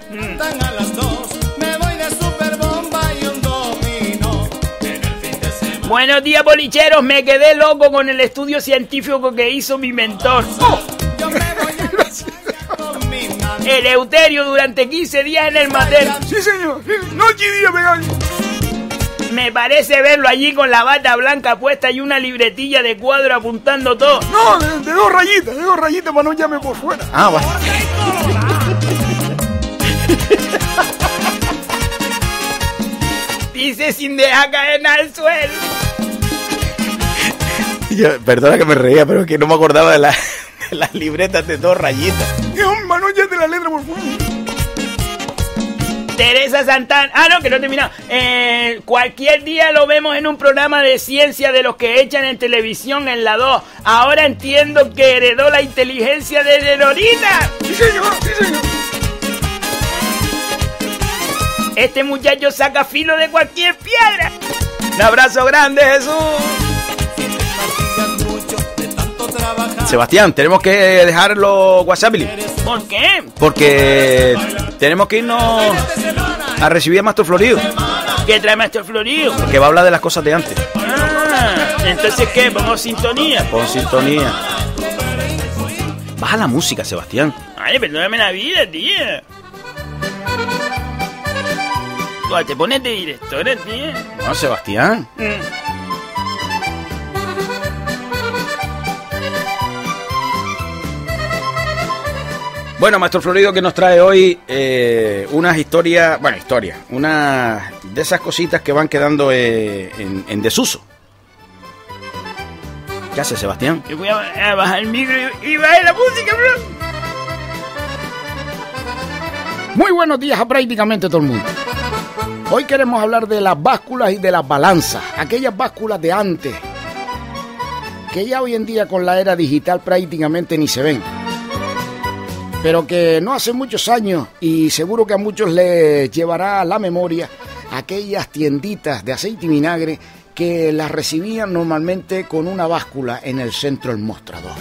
Buenos días, bolicheros. Me quedé loco con el estudio científico que hizo mi mentor. Eleuterio durante 15 días en el mater. Sí, señor. Noche y día. Me parece verlo allí con la bata blanca puesta y una libretilla de cuadro apuntando todo. No, de, de dos rayitas, de dos rayitas para no llame por fuera. Ah, bueno. Dice sin dejar caer al suelo. Yo- perdona que me reía, pero es que no me acordaba de, la- de las libretas de dos rayitas. Teresa Santana. Ah, no, que no he terminado. Eh, cualquier día lo vemos en un programa de ciencia de los que echan en televisión en la 2. Ahora entiendo que heredó la inteligencia de Lorita. Sí, señor, sí, señor. Este muchacho saca filo de cualquier piedra. Un abrazo grande, Jesús. Sebastián, tenemos que dejar los WhatsApp ¿Por qué? porque tenemos que irnos a recibir a Maestro Florido, ¿Qué trae Maestro Florido? que va a hablar de las cosas de antes. Ah, entonces qué, pongo sintonía. Con sintonía. Baja la música, Sebastián. Ay, perdóname la vida, tía. Te pones de directora, tía. No, Sebastián. Mm. Bueno, Maestro Florido, que nos trae hoy eh, unas historias, bueno, historias, unas de esas cositas que van quedando eh, en, en desuso. ¿Qué hace Sebastián? Yo voy a, a bajar el micro y, y bajar la música, bro. Muy buenos días a prácticamente todo el mundo. Hoy queremos hablar de las básculas y de las balanzas, aquellas básculas de antes, que ya hoy en día con la era digital prácticamente ni se ven. Pero que no hace muchos años y seguro que a muchos les llevará a la memoria aquellas tienditas de aceite y vinagre que las recibían normalmente con una báscula en el centro del mostrador.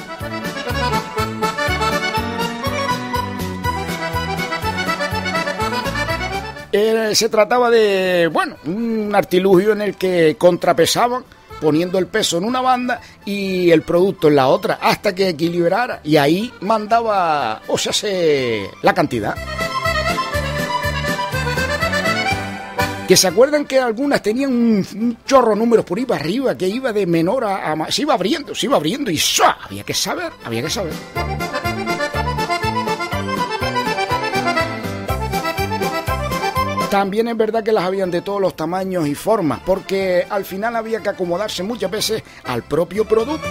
Eh, se trataba de, bueno, un artilugio en el que contrapesaban poniendo el peso en una banda y el producto en la otra hasta que equilibrara y ahí mandaba, o sea, se, la cantidad. Que se acuerdan que algunas tenían un, chorro números por ahí para arriba, que iba de menor a, a ma- se iba abriendo, se iba abriendo y ¡zua! había que saber, había que saber. También es verdad que las habían de todos los tamaños y formas, porque al final había que acomodarse muchas veces al propio producto.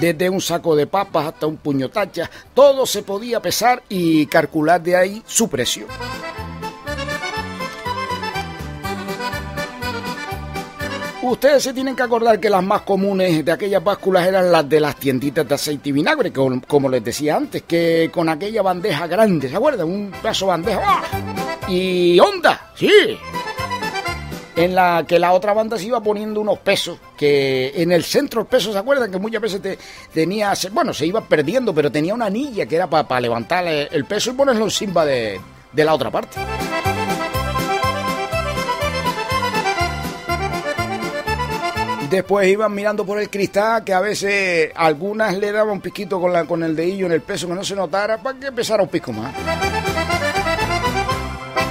Desde un saco de papas hasta un puño tacha, todo se podía pesar y calcular de ahí su precio. Ustedes se tienen que acordar que las más comunes de aquellas básculas eran las de las tienditas de aceite y vinagre, como les decía antes, que con aquella bandeja grande, ¿se acuerdan? Un pedazo de bandeja. ¡ah! Y onda, sí. En la que la otra banda se iba poniendo unos pesos, que en el centro el peso, ¿se acuerdan? Que muchas veces te, tenía, bueno, se iba perdiendo, pero tenía una anilla que era para levantar el, el peso y ponerlo encima de, de la otra parte. Después iban mirando por el cristal, que a veces algunas le daban un piquito con, la, con el dedillo en el peso que no se notara para que pesara un pico más.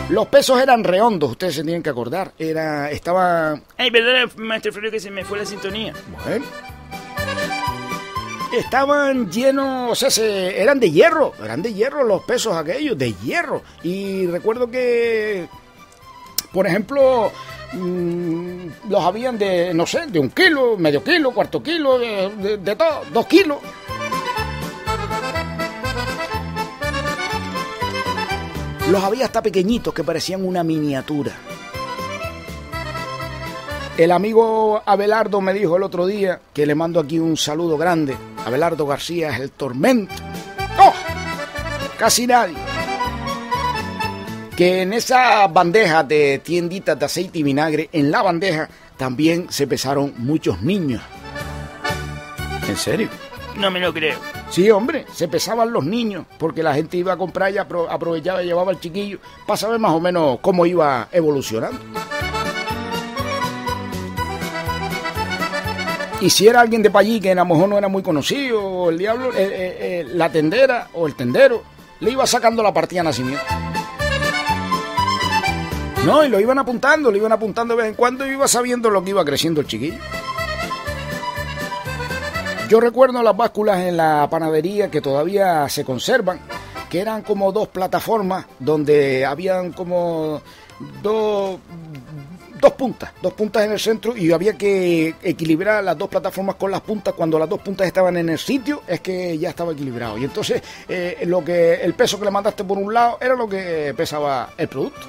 Los pesos eran redondos, ustedes se tienen que acordar. Era, estaba, Ay, perdona, maestro Florido, que se me fue la sintonía. bueno, estaban llenos, o sea, se- eran de hierro, eran de hierro los pesos aquellos, de hierro. Y recuerdo que, por ejemplo, mm, los habían de, no sé, de un kilo, medio kilo, cuarto kilo, de, de- de todo, dos kilos. Los había hasta pequeñitos que parecían una miniatura. El amigo Abelardo me dijo el otro día que le mando aquí un saludo grande. Abelardo García es el tormento. ¡Oh! Casi nadie. Que en esa bandeja de tienditas de aceite y vinagre, en la bandeja también se pesaron muchos niños. ¿En serio? No me lo creo. Sí, hombre, se pesaban los niños, porque la gente iba a comprar y apro- aprovechaba y llevaba al chiquillo para saber más o menos cómo iba evolucionando. Y si era alguien de allí que a lo mejor no era muy conocido, o el diablo, eh, eh, eh, la tendera o el tendero, le iba sacando la partida de nacimiento. No, y lo iban apuntando, lo iban apuntando de vez en cuando y iba sabiendo lo que iba creciendo el chiquillo. Yo recuerdo las básculas en la panadería que todavía se conservan, que eran como dos plataformas donde habían como dos, dos puntas, dos puntas en el centro y había que equilibrar las dos plataformas con las puntas. Cuando las dos puntas estaban en el sitio es que ya estaba equilibrado. Y entonces eh, lo que el peso que le mandaste por un lado era lo que pesaba el producto.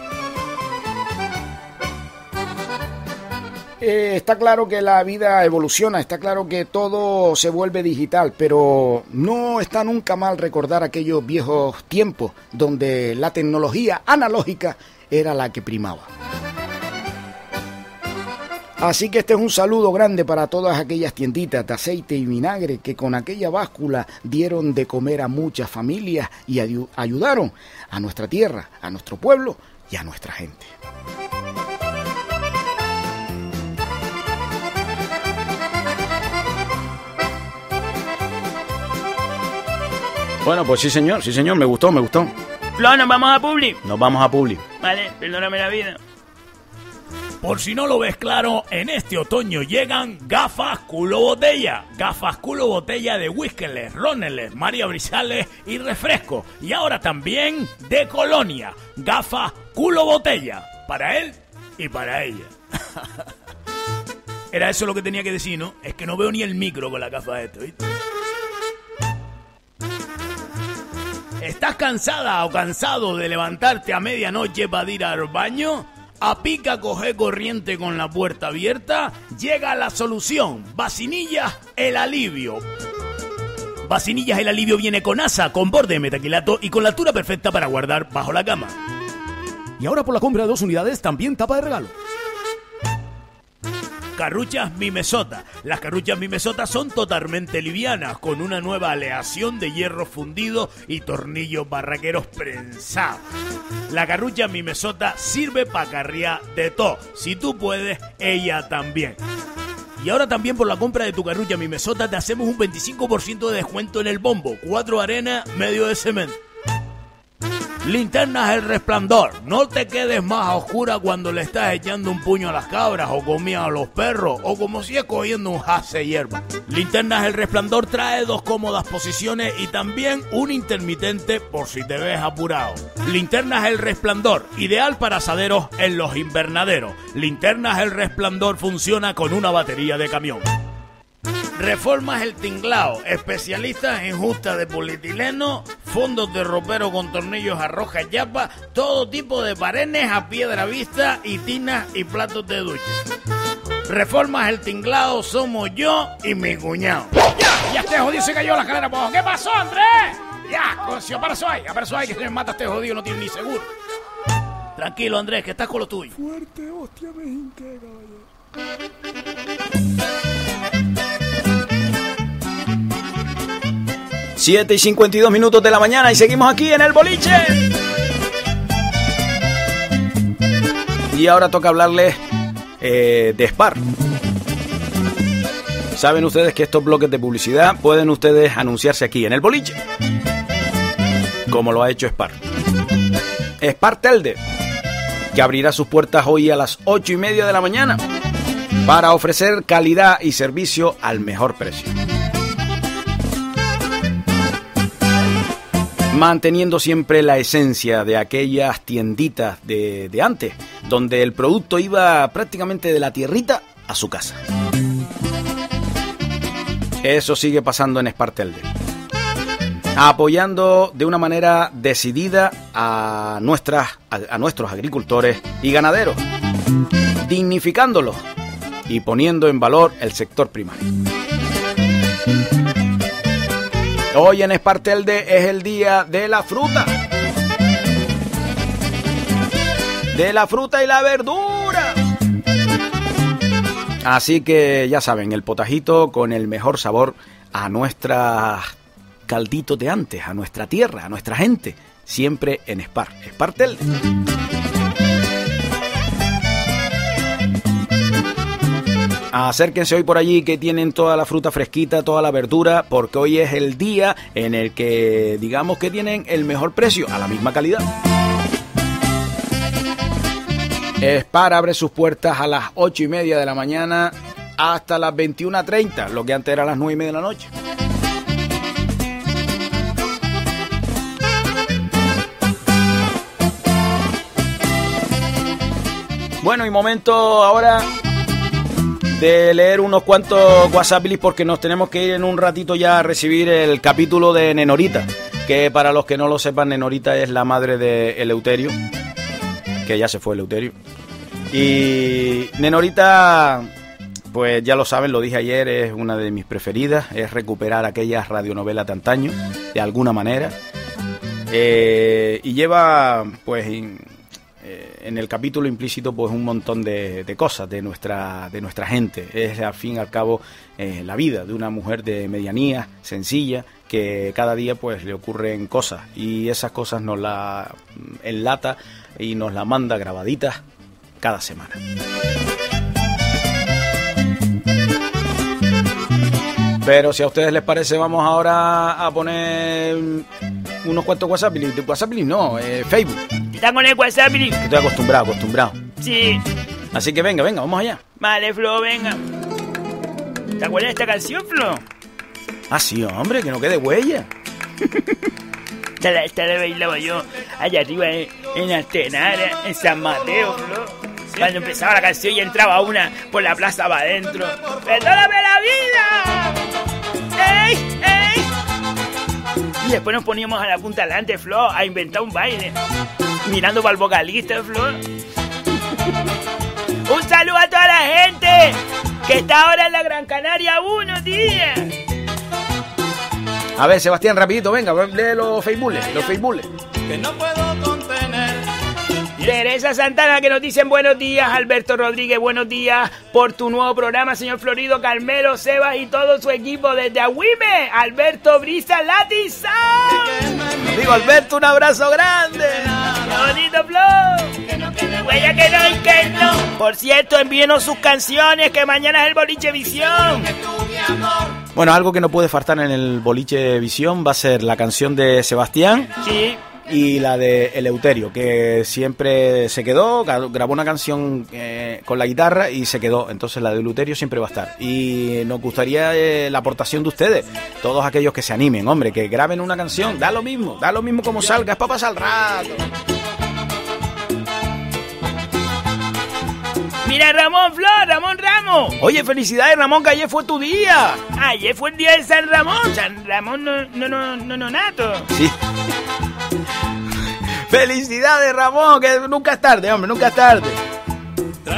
Eh, está claro que la vida evoluciona, está claro que todo se vuelve digital, pero no está nunca mal recordar aquellos viejos tiempos donde la tecnología analógica era la que primaba. Así que este es un saludo grande para todas aquellas tienditas de aceite y vinagre que con aquella báscula dieron de comer a muchas familias y ayu- ayudaron a nuestra tierra, a nuestro pueblo y a nuestra gente. Bueno, pues sí, señor, sí, señor, me gustó, me gustó. Flo, nos vamos a Publi. Nos vamos a Publi. Vale, perdóname la vida. Por si no lo ves claro, en este otoño llegan gafas culo botella. Gafas culo botella de Whiskeles, Roneles, María Brizales y refresco. Y ahora también de Colonia. Gafas culo botella. Para él y para ella. Era eso lo que tenía que decir, ¿no? Es que no veo ni el micro con la gafa de esto, ¿viste? ¿Estás cansada o cansado de levantarte a medianoche para ir al baño? A pica coge corriente con la puerta abierta, llega la solución. Vacinillas, el alivio. Vacinillas, el alivio viene con asa, con borde de metaquilato y con la altura perfecta para guardar bajo la cama. Y ahora por la compra de dos unidades también tapa de regalo. Carruchas Mimesota. Las carruchas Mimesota son totalmente livianas, con una nueva aleación de hierro fundido y tornillos barraqueros prensados. La carrucha Mimesota sirve para carriar de todo. Si tú puedes, ella también. Y ahora también por la compra de tu carrucha Mimesota te hacemos un 25% de descuento en el bombo. Cuatro arenas, medio de cemento. Linternas el resplandor. No te quedes más a oscura cuando le estás echando un puño a las cabras o comida a los perros o como si es cogiendo un jase hierba. Linternas el resplandor trae dos cómodas posiciones y también un intermitente por si te ves apurado. Linternas el resplandor, ideal para asaderos en los invernaderos. Linternas el resplandor funciona con una batería de camión. Reformas El Tinglao, especialistas en justa de polietileno, fondos de ropero con tornillos a roja yapa, todo tipo de parenes a piedra vista y tinas y platos de ducha. Reformas El Tinglao somos yo y mi cuñado. ¡Ya! ¡Ya este jodido se cayó la escalera por abajo! ¿Qué pasó, Andrés? ¡Ya! Concio, para eso hay, para eso hay, que se me mata este jodido, no tiene ni seguro. Tranquilo, Andrés, que estás con lo tuyo. Fuerte, hostia, me hinqué, caballero. 7 y 52 minutos de la mañana y seguimos aquí en el boliche. Y ahora toca hablarles eh, de Spar. Saben ustedes que estos bloques de publicidad pueden ustedes anunciarse aquí en el boliche. Como lo ha hecho Spar. Spar Telde, que abrirá sus puertas hoy a las 8 y media de la mañana para ofrecer calidad y servicio al mejor precio. Manteniendo siempre la esencia de aquellas tienditas de, de, antes, donde el producto iba prácticamente de la tierrita a su casa. Eso sigue pasando en Espartelde. Apoyando de una manera decidida a, nuestras, a, a nuestros agricultores y ganaderos, dignificándolos y poniendo en valor el sector primario. Hoy en Espartelde es el día de la fruta. De la fruta y la verdura. Así que ya saben, el potajito con el mejor sabor a nuestra caldito de antes, a nuestra tierra, a nuestra gente, siempre en Spar, Espartelde. Acérquense hoy por allí que tienen toda la fruta fresquita, toda la verdura, porque hoy es el día en el que digamos que tienen el mejor precio a la misma calidad. Spar abre sus puertas a las 8 y media de la mañana hasta las 21.30, lo que antes era las 9 y media de la noche. Bueno, y momento ahora de leer unos cuantos WhatsAppilis porque nos tenemos que ir en un ratito ya a recibir el capítulo de Nenorita, que para los que no lo sepan, Nenorita es la madre de Eleuterio, que ya se fue Eleuterio. Y Nenorita, pues ya lo saben, lo dije ayer, es una de mis preferidas, es recuperar aquellas radionovelas de antaño, de alguna manera. Eh, y lleva, pues, en el capítulo implícito pues un montón de, de, cosas de nuestra, de nuestra gente. Es al fin y al cabo eh, la vida de una mujer de medianía, sencilla, que cada día pues le ocurren cosas y esas cosas nos la enlata y nos la manda grabaditas cada semana. Pero si a ustedes les parece, vamos ahora a poner unos cuantos WhatsApp. WhatsApp no, eh, Facebook. ¿Está con el WhatsApp? Estoy acostumbrado, acostumbrado. Sí. Así que venga, venga, vamos allá. Vale, Flo, venga. ¿Te acuerdas de esta canción, Flo? Ah, sí, hombre, que no quede huella. Esta la, esta la bailaba yo allá arriba en, en Altenara, en San Mateo, Flo. Cuando empezaba la canción y entraba una por la plaza para adentro. ¡Perdóname la vida! ¡Ey, ey! Y después nos poníamos a la punta delante, Flo, a inventar un baile. Mirando para el vocalista, Flo. Un saludo a toda la gente que está ahora en la Gran Canaria 1, tía. A ver, Sebastián, rapidito, venga, lee los Facebooks, los Facebooks. que no puedo. Teresa Santana que nos dicen buenos días, Alberto Rodríguez, buenos días por tu nuevo programa, señor Florido, Carmelo, Sebas y todo su equipo desde Agüime, Alberto Brisa Latin Sound. Digo, Alberto, un abrazo grande. ¡Qué bonito, Flo! Huella que no y que no. Por cierto, envíenos sus canciones, que mañana es el Boliche Visión. Bueno, algo que no puede faltar en el Boliche Visión va a ser la canción de Sebastián Sí, y la de Eleuterio, que siempre se quedó, gra- grabó una canción eh, con la guitarra y se quedó. Entonces la de Eleuterio siempre va a estar. Y nos gustaría eh, la aportación de ustedes, todos aquellos que se animen, hombre, que graben una canción, da lo mismo, da lo mismo como salga, es para pasar el rato. Mira, Ramón Flor, Ramón Ramos. Oye, felicidades Ramón, que ayer fue tu día. Ayer fue el día de San Ramón. San Ramón no, no, no, no, no nato. Sí. Felicidades Ramón, que nunca es tarde, hombre, nunca es tarde.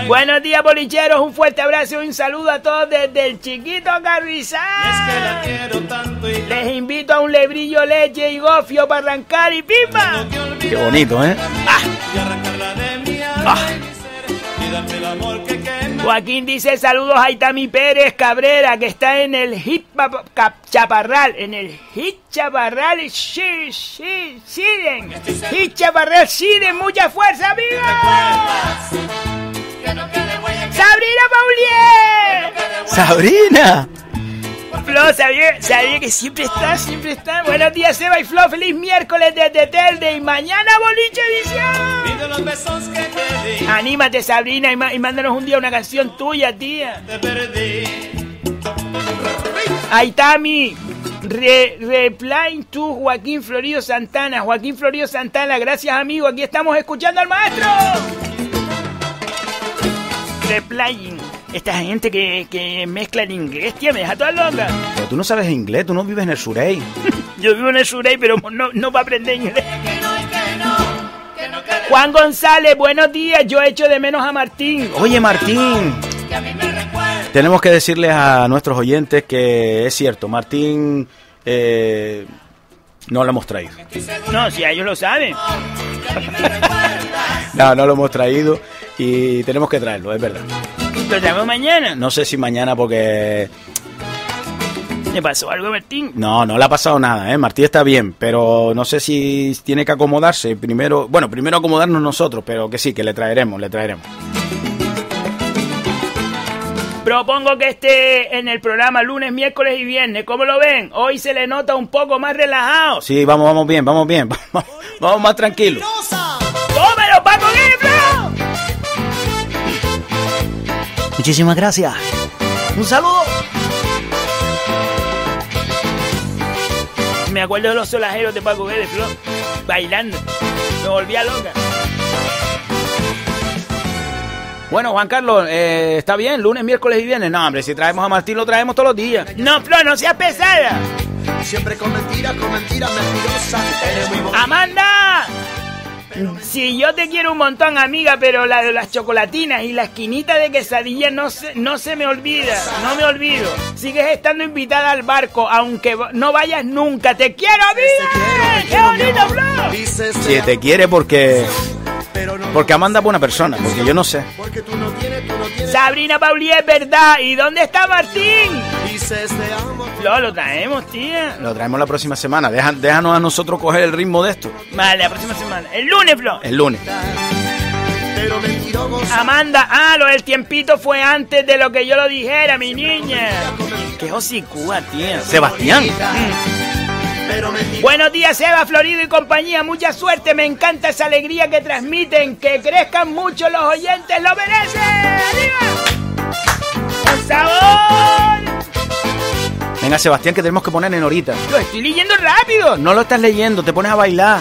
Buenos días, bolicheros. Un fuerte abrazo y un saludo a todos desde el chiquito Es que la Carrizal. quiero tanto y Les invito a un lebrillo, leche y gofio para arrancar y pipa. Qué bonito, ¿eh? y arrancarla Joaquín dice saludos a Itami Pérez Cabrera, que está en el Hit Chaparral, en el Hit Chaparral Shi- Shi- Siden. Hit Chaparral Siden, mucha fuerza, amigos. Sabrina Paulier. Sabrina. Flo, sabía, sabía que siempre está, siempre está. Buenos días, Seba y Flo. Feliz miércoles desde Telde y mañana Boliche Visión. Pide los besos que te di, Anímate, Sabrina, y, y mándanos un día una canción tuya, tía. te perdí. Aitami, re, reply to Joaquín Florido Santana. Joaquín Florido Santana, gracias amigo. Aquí estamos escuchando al maestro. Replying. Esta gente que, que mezcla en inglés, tía, me deja toda loca. Pero tú no sabes inglés, tú no vives en el Surey. Yo vivo en el Surey, pero no, no para aprender inglés. Juan González, buenos días. Yo echo de menos a Martín. Oye, Martín. Tenemos que decirles a nuestros oyentes que es cierto, Martín eh, no lo hemos traído. No, si ellos lo saben. No, no lo hemos traído y tenemos que traerlo, es verdad. Lo traemos mañana. No sé si mañana porque... ¿Le pasó algo a Martín? No, no le ha pasado nada, ¿eh? Martín está bien, pero no sé si tiene que acomodarse. Primero, bueno, primero acomodarnos nosotros, pero que sí, que le traeremos, le traeremos. Propongo que esté en el programa lunes, miércoles y viernes. ¿Cómo lo ven? Hoy se le nota un poco más relajado. Sí, vamos, vamos bien, vamos bien, vamos, vamos más tranquilos. ¡Tómelo, Paco Guiflo! Muchísimas gracias. Un saludo. Me acuerdo de los solajeros de Paco Guedes, Flo. Bailando. Me volvía loca. Bueno, Juan Carlos, eh, está bien, lunes, miércoles y viernes. No, hombre, si traemos a Martín, lo traemos todos los días. No, Flo, no seas pesada. Siempre con mentiras, con mentiras mentirosas. Eres muy bonita. ¡Amanda! Si yo te quiero un montón, amiga, pero la de las chocolatinas y la esquinita de quesadilla no se, no se me olvida, no me olvido. Sigues estando invitada al barco, aunque no vayas nunca. ¡Te quiero, amiga! ¡Qué bonito, Flo! Dices Si te quiere porque... Porque Amanda es buena persona, porque yo no sé. Porque tú no tienes, tú no tienes. Sabrina Pauli es verdad. ¿Y dónde está Martín? Flo, lo traemos, tía. Lo traemos la próxima semana. Deja- déjanos a nosotros coger el ritmo de esto. Vale, la próxima semana. El lunes, Flo. El lunes. Amanda, ah, lo del tiempito fue antes de lo que yo lo dijera, mi niña. Qué hocicúa, tía. Sebastián. mentira. Buenos días, Eva, Florido y compañía. Mucha suerte. Me encanta esa alegría que transmiten. Que crezcan mucho los oyentes. ¡Lo merecen! ¡Arriba! ¡Con sabor! Venga, Sebastián, que tenemos que poner en horita. Lo estoy leyendo rápido. No lo estás leyendo, te pones a bailar.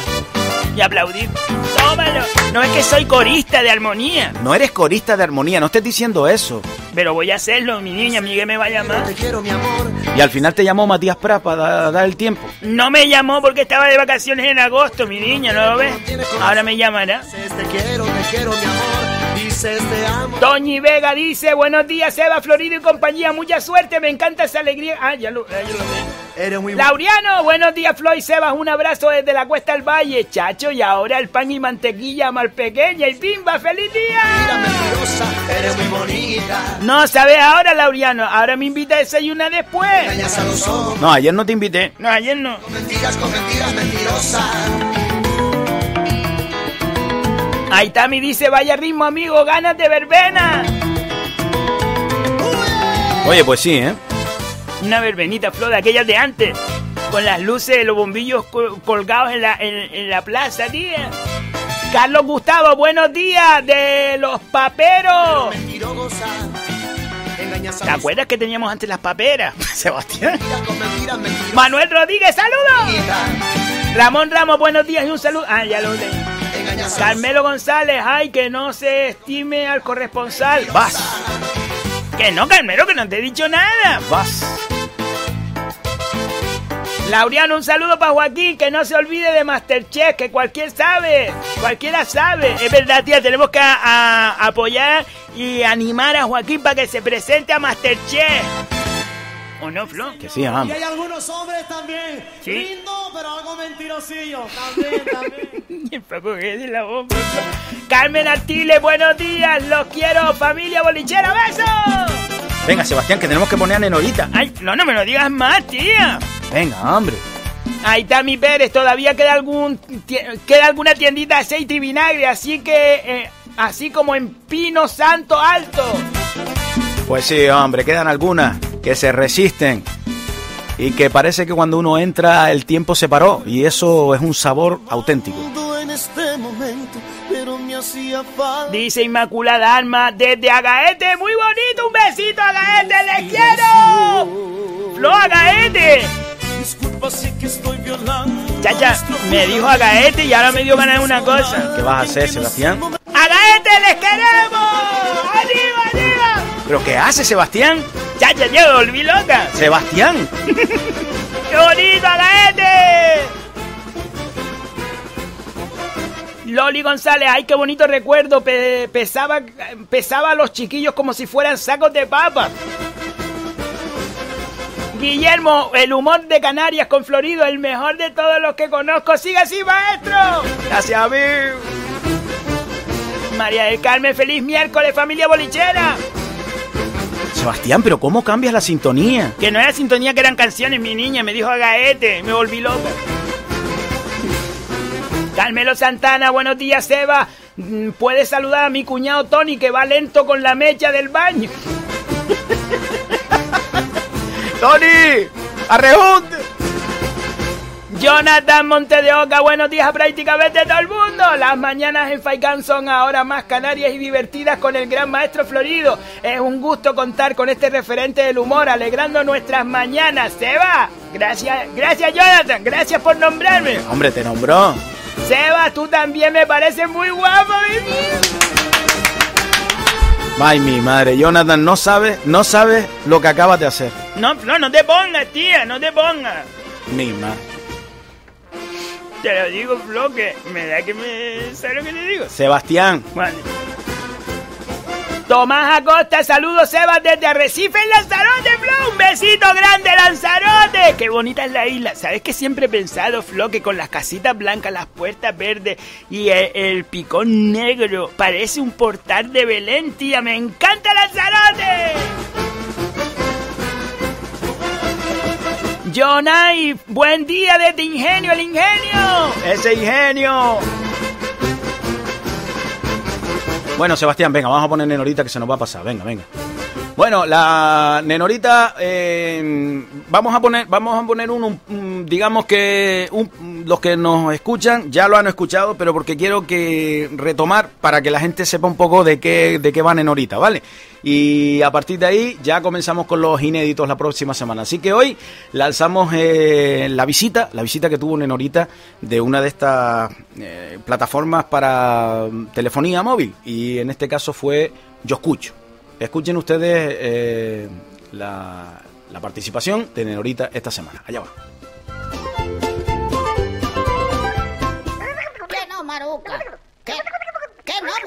Y aplaudir. Tómalo. No es que soy corista de armonía. No eres corista de armonía, no estés diciendo eso. Pero voy a hacerlo, mi niña. Miguel me va a llamar. Te quiero, mi amor. Y al final te llamó Matías Prat para da- dar el tiempo. No me llamó porque estaba de vacaciones en agosto, mi niña, ¿no lo ves? Ahora me llamará. Dices te quiero, te quiero, mi amor. Dices te amo. Toñi Vega dice, buenos días, Eva, Florido y compañía, mucha suerte, me encanta esa alegría. Ah, ya lo, ya lo veo. Eres muy Lauriano, buenos días, Floyd Sebas, un abrazo desde la Cuesta del Valle, chacho, y ahora el pan y mantequilla mal pequeña y pimba, feliz Mira, día. mentirosa, eres muy bonita. No, ¿sabes ahora, Lauriano? Ahora me invita a desayunar después. A los ojos. No, ayer no te invité. No, ayer no. Con mentiras, con mentiras, mentirosa. Ahí Tami dice, vaya ritmo, amigo, ganas de verbena. Oye, pues sí, ¿eh? Una verbenita, Flor, de aquellas de antes. Con las luces de los bombillos col- colgados en la, en, en la plaza, tía. Carlos Gustavo, buenos días de los paperos. ¿Te acuerdas que teníamos antes las paperas? Sebastián. Manuel Rodríguez, saludos. Ramón Ramos, buenos días y un saludo. Ah, ya lo leí. Carmelo González, ay, que no se estime al corresponsal. Vas, Que no, Carmelo, que no te he dicho nada. vas. Laureano, un saludo para Joaquín, que no se olvide de Masterchef, que cualquier sabe, cualquiera sabe. Es verdad, tía, tenemos que a- a- apoyar y animar a Joaquín para que se presente a Masterchef. ¿O no, Flo? Que sí, vamos. hay algunos hombres también. Sí. Lindo, pero algo mentirosillo. También, también. Y Paco que es de la bomba. Carmen Artiles, buenos días, los quiero, familia bolichera, besos. Venga, Sebastián, que tenemos que poner en horita. Ay, no, no me lo digas más, tía. Venga, hombre. Ahí está mi Pérez, todavía queda algún queda alguna tiendita de aceite y vinagre, así que eh, así como en Pino Santo Alto. Pues sí, hombre, quedan algunas que se resisten. Y que parece que cuando uno entra el tiempo se paró. Y eso es un sabor auténtico. este. Dice Inmaculada Alma desde Agaete, muy bonito, un besito Agaete, les quiero. Flo Agaete. Disculpa si que estoy violando. Chacha, me dijo Agaete y ahora me dio ganas de una cosa. ¿Qué vas a hacer, Sebastián? Agaete, les queremos. Arriba, arriba. ¿Pero qué hace, Sebastián? Chacha, ya me volví loca. Sebastián. ¡Qué bonito, Agaete! Loli González, ay, qué bonito recuerdo. Pe- pesaba, pesaba a los chiquillos como si fueran sacos de papas. Guillermo, el humor de Canarias con Florido, el mejor de todos los que conozco. ¡Sigue así, maestro! Gracias, amigo. María del Carmen, feliz miércoles, familia bolichera. Sebastián, pero ¿cómo cambias la sintonía? Que no era sintonía, que eran canciones, mi niña. Me dijo Agaete, me volví loca. Carmelo Santana, buenos días, Eva. Mm, Puedes saludar a mi cuñado Tony, que va lento con la mecha del baño. ¡Tony! ¡Arrejunte! Jonathan Monte de Oca, buenos días a prácticamente todo el mundo. Las mañanas en Faikán son ahora más canarias y divertidas con el gran maestro Florido. Es un gusto contar con este referente del humor, alegrando nuestras mañanas. Seba, gracias, gracias Jonathan, gracias por nombrarme. Hombre, te nombró. Seba, tú también me pareces muy guapo, Ay, mi madre, Jonathan, no sabes, no sabes lo que acabas de hacer. No, no, no te pongas, tía, no te pongas. Mi madre. Te lo digo, Flo, que me da que me... ¿Sabes lo que te digo? Sebastián, Vale. Tomás Acosta, saludos Sebas desde Arrecife en Lanzarote, Flo. Un besito grande, Lanzarote. Qué bonita es la isla. ¿Sabes que siempre he pensado, Flo, que con las casitas blancas, las puertas verdes y el, el picón negro parece un portal de Belén, tía? Me encanta Lanzarote. Jonay, buen día desde Ingenio, el Ingenio. ese ingenio. Bueno, Sebastián, venga, vamos a poner Nenorita que se nos va a pasar. Venga, venga. Bueno, la Nenorita, eh, vamos a poner, vamos a poner uno mm, digamos que un- los que nos escuchan ya lo han escuchado, pero porque quiero que retomar para que la gente sepa un poco de qué, de qué van en horita, ¿vale? Y a partir de ahí ya comenzamos con los inéditos la próxima semana. Así que hoy lanzamos eh, la visita, la visita que tuvo Nenorita de una de estas eh, plataformas para mm, telefonía móvil. Y en este caso fue Yo Escucho. Escuchen ustedes eh, la, la participación de Nenorita esta semana. Allá va.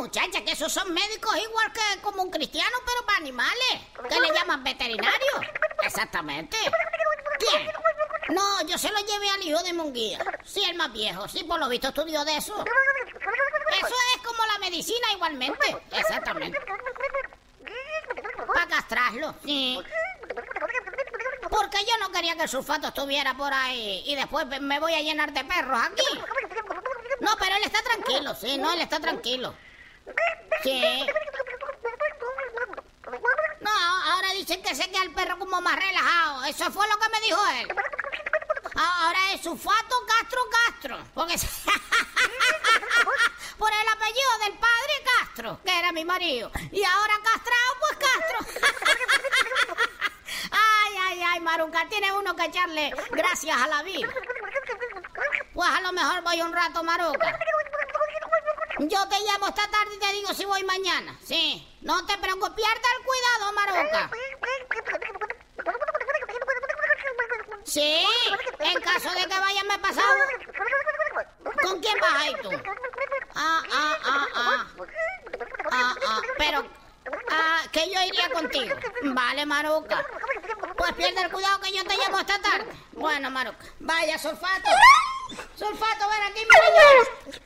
Muchacha, que esos son médicos igual que como un cristiano, pero para animales. Que le llaman veterinario. Exactamente. ¿Quién? No, yo se lo llevé al hijo de Munguía. Sí, el más viejo. Sí, por lo visto estudió de eso. Eso es como la medicina igualmente. Exactamente. Para castrarlo, sí. Porque yo no quería que el sulfato estuviera por ahí y después me voy a llenar de perros aquí. No, pero él está tranquilo, sí, no, él está tranquilo. Sí. No, ahora dicen que se queda el perro como más relajado. Eso fue lo que me dijo él. Ah, Ahora es sulfato Castro Castro. Porque por el apellido del padre Castro, que era mi marido. Y ahora castrado, pues Castro. Ay, ay, ay, Maruca, tiene uno que echarle gracias a la vida. Pues a lo mejor voy un rato, Maruca. Yo te llamo esta tarde y te digo si voy mañana. Sí, no te preocupes, el cuidado, Maruca. Sí, en caso de que vaya me pasado. ¿Con quién vas ahí tú? Ah, ah, ah, ah. Ah, ah, pero ah, que yo iría contigo. Vale, Maruca. Pues pierde el cuidado que yo te llamo esta tarde. Bueno, Maruca. Vaya, sulfato. Sulfato, ven aquí, mi.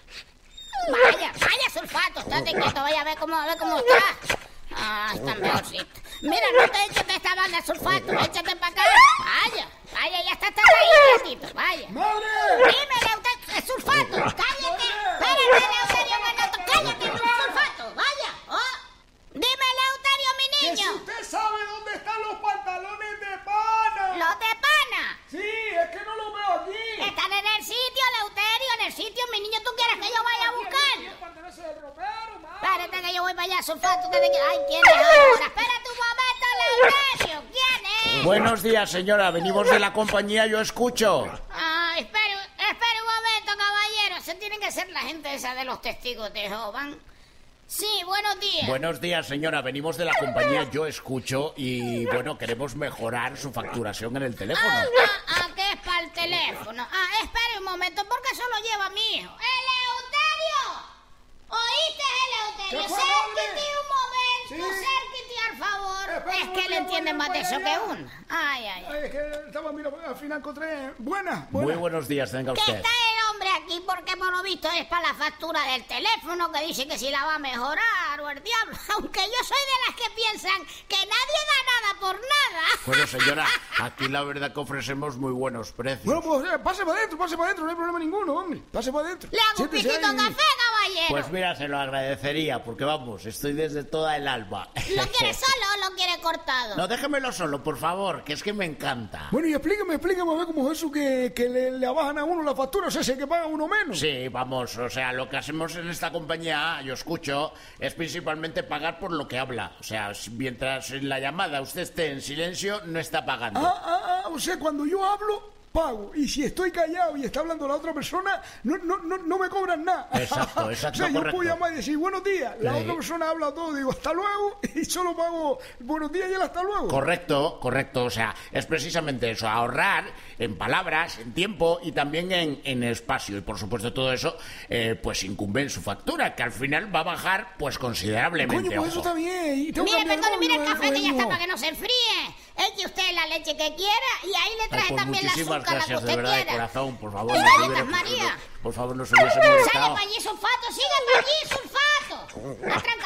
Vaya, vaya, sulfato. Estate quieto, vaya a ver cómo, a ver cómo está. Ah, está mejorcito. Mira, no te eches de esta banda, sulfato. Échate para acá. Vaya, vaya, ya está, está ahí, quietito. Vaya. ¡Madre! Dime, Leuterio, es sulfato. Cállate. Espérate, Leuterio, Manoto. Cállate, sulfato. Vaya. Oh. Dime, Leuterio, mi Que si niño. usted sabe dónde están los pantalones de pana. ¿Los de pana? Sí, es que no los veo aquí. Están en el sitio, Leuterio, en el sitio. Mi niño, ¿tú quieres que yo vaya a buscarlo? Pantalones de ropero, madre. Que sulfato. Desde que... Ay, ¿quién es ahora? Espérate un momento, Leuterio. ¿Quién es? Buenos días, señora. Venimos de la compañía Yo Escucho. Ah, espere, espere un momento, caballero. Ese tiene que ser la gente esa de los testigos de Jehová. Sí, buenos días. Buenos días, señora. Venimos de la compañía Yo Escucho y, bueno, queremos mejorar su facturación en el teléfono. Ah, ah, ah, que es para el teléfono. Ah, espere un momento, porque eso lo lleva mi hijo. ¡Eleuterio! ¿Oíste, Eleuterio? ¿Qué fue, Cérquete hombre? un momento, Sí. al favor. Espera, es que él entiende más de eso allá. que uno. Ay, ay, ay. Es que estaba, mira, al final encontré. Buena, Muy buena. buenos días, tenga Que usted. está el hombre aquí porque por lo visto es para la factura del teléfono que dice que si la va a mejorar o el diablo. Aunque yo soy de las que piensan que nadie da nada por nada. Bueno, señora, aquí la verdad que ofrecemos muy buenos precios. Bueno, pues eh, pase para adentro, pase para adentro, no hay problema ninguno, hombre. Pase para adentro. Le hago un Siéntese piquito ahí. café, caballero. Pues mira, se lo agradecería, porque vamos, estoy desde toda el alba. ¿Lo quiere solo o lo quiere cortado? No, déjemelo solo, por favor, que es que me encanta. Bueno, y explíqueme, explíqueme a ver cómo es eso que, que le, le abajan a uno la factura, o sea, ese que paga uno menos. Sí, vamos, o sea, lo que hacemos en esta compañía, yo escucho, es principalmente pagar por lo que habla. O sea, mientras en la llamada usted esté en silencio, no está pagando. Ah, ah, ah, o sea, cuando yo hablo, pago. Y si estoy callado y está hablando la otra persona, no, no, no, no me cobran nada. Exacto, exacto, O sea, yo correcto. puedo llamar y decir buenos días. La Sí. otra persona habla todo, digo hasta luego, y solo pago buenos días y el hasta luego. Correcto, correcto. O sea, es precisamente eso, ahorrar en palabras, en tiempo y también en, en espacio. Y por supuesto todo eso, eh, pues incumbe en su factura, que al final va a bajar pues considerablemente. Coño, pues eso ojo. está bien. Y tengo que Mire, perdone, mire el café que ya está para que no se enfríe. Eche usted la leche que quiera y ahí le Ay, trae pues también la gracias, de verdad, de corazón. Por favor, no galletas hubiera- María. por favor, no se hubiese Sale para allí, sulfato, siga para allí, sulfato.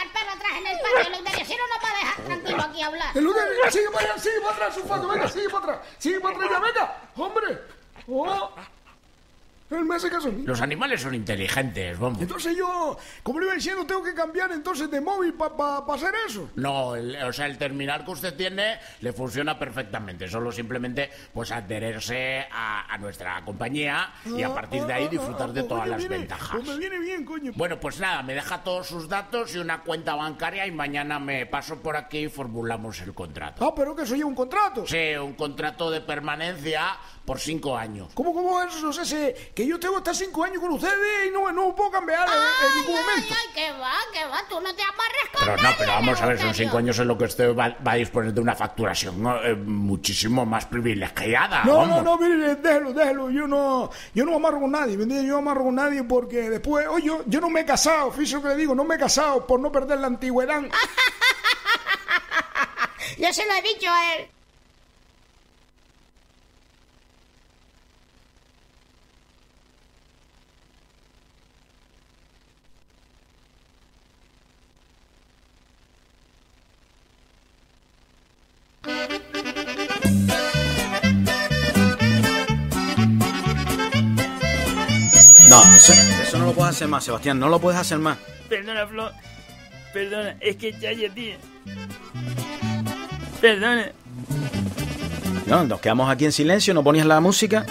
El perro atrás en el patio, no va a dejar tranquilo aquí hablar. El sigue para allá, sigue para atrás, sulfato, venga, sigue para atrás, sigue para atrás, ya, venga, hombre. Oh. Él me hace caso a mí. Los animales son inteligentes, vamos. Entonces yo, como le iba diciendo, tengo que cambiar entonces de móvil para hacer eso. No, el- o sea, el terminal que usted tiene le funciona perfectamente. Solo simplemente, pues, adherirse a, a nuestra compañía y a partir de ahí disfrutar de todas Oye, las viene- ventajas. Pues me viene bien, coño. Bueno, pues nada, me deja todos sus datos y una cuenta bancaria y mañana me paso por aquí y formulamos el contrato. Ah, pero que lleva un contrato. Sí, un contrato de permanencia por cinco años. ¿Cómo, cómo eso? O sea, se- que yo tengo hasta cinco años con ustedes y no, no puedo cambiar en, en ningún momento. Ay, que va, que va, tú no te amarres con Pero no, pero vamos a ver, son cinco años en lo que usted va, va a disponer de una facturación ¿no? Eh, muchísimo más privilegiada. No, vamos. no, no, mire, déjelo, déjelo. Yo no, yo no amarro con nadie, ¿me? Yo no amarro con nadie porque después, oye, yo, yo no me he casado, fíjese lo que le digo, no me he casado por no perder la antigüedad. Yo se lo he dicho a él. No, eso, eso no lo puedes hacer más, Sebastián, no lo puedes hacer más. Perdona, Flo. Perdona, es que ya tío. Perdona. No, nos quedamos aquí en silencio, no ponías la música.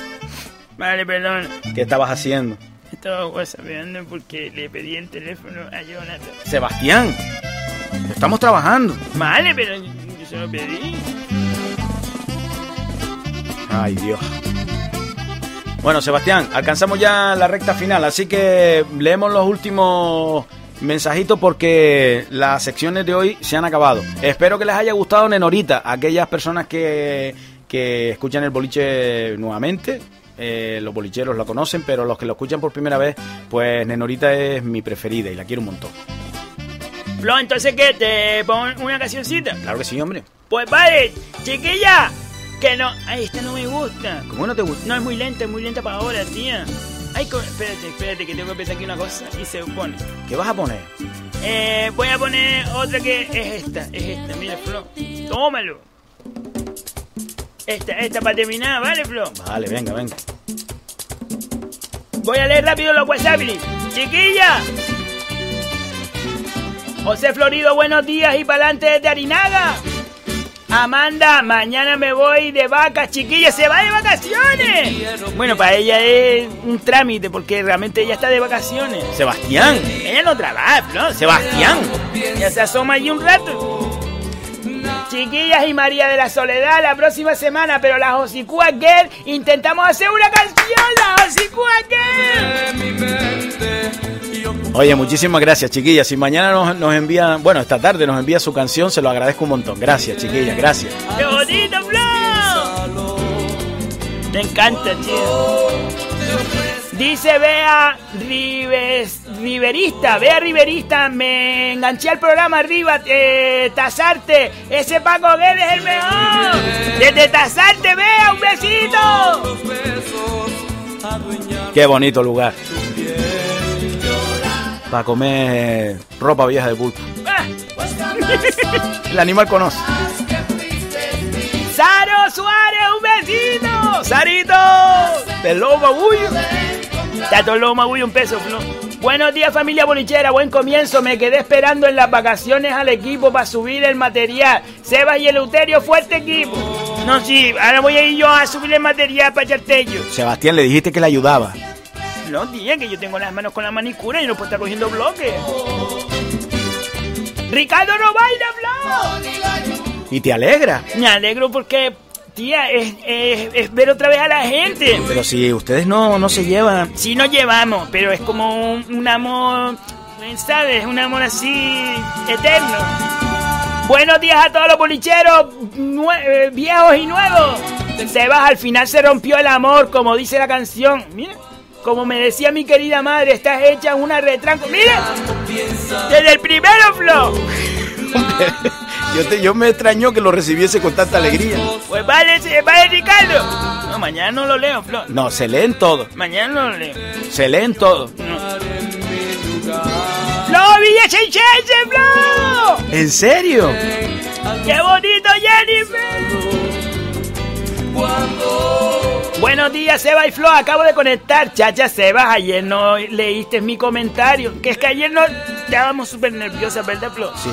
Vale, perdona. ¿Qué estabas haciendo? Estaba whatsappeando porque le pedí el teléfono a Jonathan. Sebastián, estamos trabajando. Vale, pero lo pedí. Ay, Dios. Bueno, Sebastián, alcanzamos ya la recta final, así que leemos los últimos mensajitos porque las secciones de hoy se han acabado. Espero que les haya gustado Nenorita, aquellas personas que, que escuchan el boliche nuevamente. eh, los bolicheros lo conocen, pero los que lo escuchan por primera vez, pues Nenorita es mi preferida y la quiero un montón. Flo, entonces, ¿qué? ¿Te pongo una cancioncita? Claro que sí, hombre. Pues vale, chiquilla. Que no. Ay, esta no me gusta. ¿Cómo no te gusta? No, es muy lenta, es muy lenta para ahora, tía. Ay, espérate, espérate, que tengo que pensar aquí una cosa y se pone. ¿Qué vas a poner? Eh, voy a poner otra que es esta, es esta, mira, Flo. Tómalo. Esta, esta para terminar, ¿vale, Flo? Vale, venga, venga. Voy a leer rápido los WhatsApp. Chiquilla. José Florido, buenos días y para adelante desde Arinaga. Amanda, mañana me voy de vacas, chiquilla, se va de vacaciones. Bueno, para ella es un trámite porque realmente ella está de vacaciones. Sebastián. Ella no trabaja, ¿no? Sebastián. Ya se asoma allí un rato. Chiquillas y María de la Soledad la próxima semana, pero la Josicua Girl intentamos hacer una canción, la Josicua Girl. Oye, muchísimas gracias, chiquillas. Si mañana nos, nos envía, bueno, esta tarde nos envía su canción, se lo agradezco un montón. Gracias, chiquillas, gracias. ¡Qué bonito, Flo! Me encanta, tío. Dice Bea Rives, Riverista, Bea Riverista, me enganché al programa arriba, eh, Tazarte, ese Paco Guedes es el mejor. Desde Tazarte, Bea, un besito. Qué bonito lugar. Para comer ropa vieja de bulto. El animal conoce. Saro Suárez, un besito. Sarito, de Loma Bullo. Tato Loma Bullo, un peso. Buenos días familia bolichera, buen comienzo. Me quedé esperando en las vacaciones al equipo para subir el material. Sebas y Eleuterio, fuerte equipo. No, sí, ahora voy a ir yo a subir el material para Chartello. Sebastián, le dijiste que le ayudaba. No, tía, que yo tengo las manos con la manicura y no puedo estar cogiendo bloques. Ricardo no baila, Flo. Y te alegra. Me alegro porque, tía, es, es- es ver otra vez a la gente. Pero si ustedes no, no se llevan. Sí nos llevamos, pero es como un, un amor, ¿sabes? Un amor así eterno. Buenos días a todos los bolicheros, eh, viejos y nuevos. Sebas, al final se rompió el amor, como dice la canción. Mira, como me decía mi querida madre, estás hecha una retranco. ¡Mira! Desde el primero, Flo. Yo, te- yo me extrañó que lo recibiese con tanta alegría. Pues vale, vale, Ricardo. No, mañana no lo leo, Flo. No, se leen todo. Mañana no lo leo. Se leen todo. ¡Flo, Villa Seichense, Flo! ¿En serio? ¡Qué bonito, Jennifer! Buenos días, Seba y Flo. Acabo de conectar. Chacha, Sebas, ayer no leíste mi comentario. Que es que ayer no estábamos súper nerviosas, ¿verdad, Flo? Sí.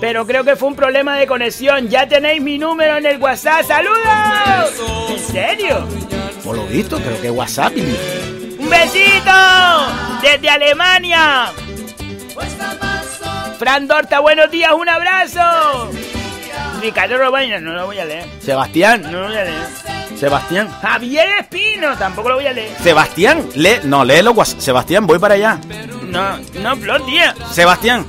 Pero creo que fue un problema de conexión. Ya tenéis mi número en el WhatsApp. ¡Saludos! ¿En serio? Por lo visto, creo que WhatsApp. ¡Un besito! Desde Alemania. Fran Dorta, buenos días, un abrazo. Ricardo Robaina, no lo voy a leer. Sebastián. No lo voy a leer. Sebastián. Javier Espino, tampoco lo voy a leer. Sebastián, lee, no, léelo. Sebastián, voy para allá. No, no, Flor, tía. Sebastián.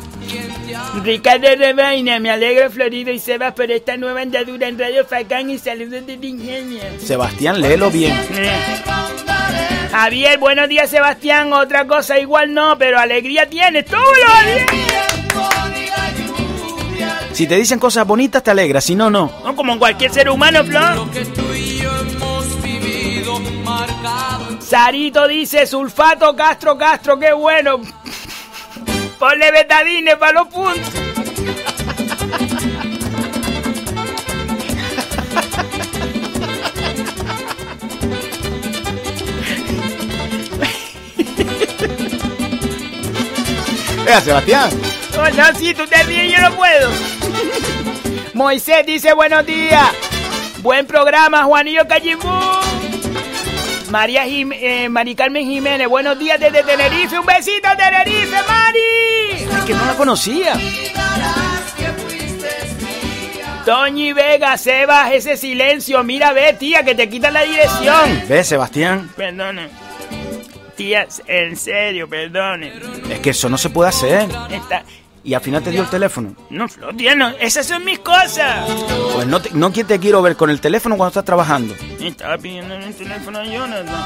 Ricardo Rebaina, me alegro Florido y Sebas por esta nueva andadura en Radio Facán y saludos desde Ingenio. Sebastián, léelo bien. Eh. Javier, buenos días Sebastián, otra cosa igual no, pero alegría tienes todos los días. Si te dicen cosas bonitas, te alegras. Si no, no. No, como cualquier ser humano, Flor. Sarito dice, sulfato Castro Castro, qué bueno. Ponle betadine para los puntos. Vea, Sebastián. No, no, si tú te ríes, yo no puedo. Moisés dice buenos días. Buen programa, Juanillo Callimbú. María Jim- eh, Mari Carmen Jiménez, buenos días desde Tenerife. Un besito, Tenerife, Mari. Es que no la conocía. Toñi Vega, Sebas, ese silencio. Mira, ve, tía, que te quitan la dirección. Ve, Sebastián. Perdone. Tía, en serio, perdone. Es que eso no se puede hacer. Está... Y al final te dio el teléfono. No, Flor, tía, no, esas son mis cosas. Pues no, te- no que te quiero ver con el teléfono cuando estás trabajando. Estaba pidiendo el teléfono a Jonathan.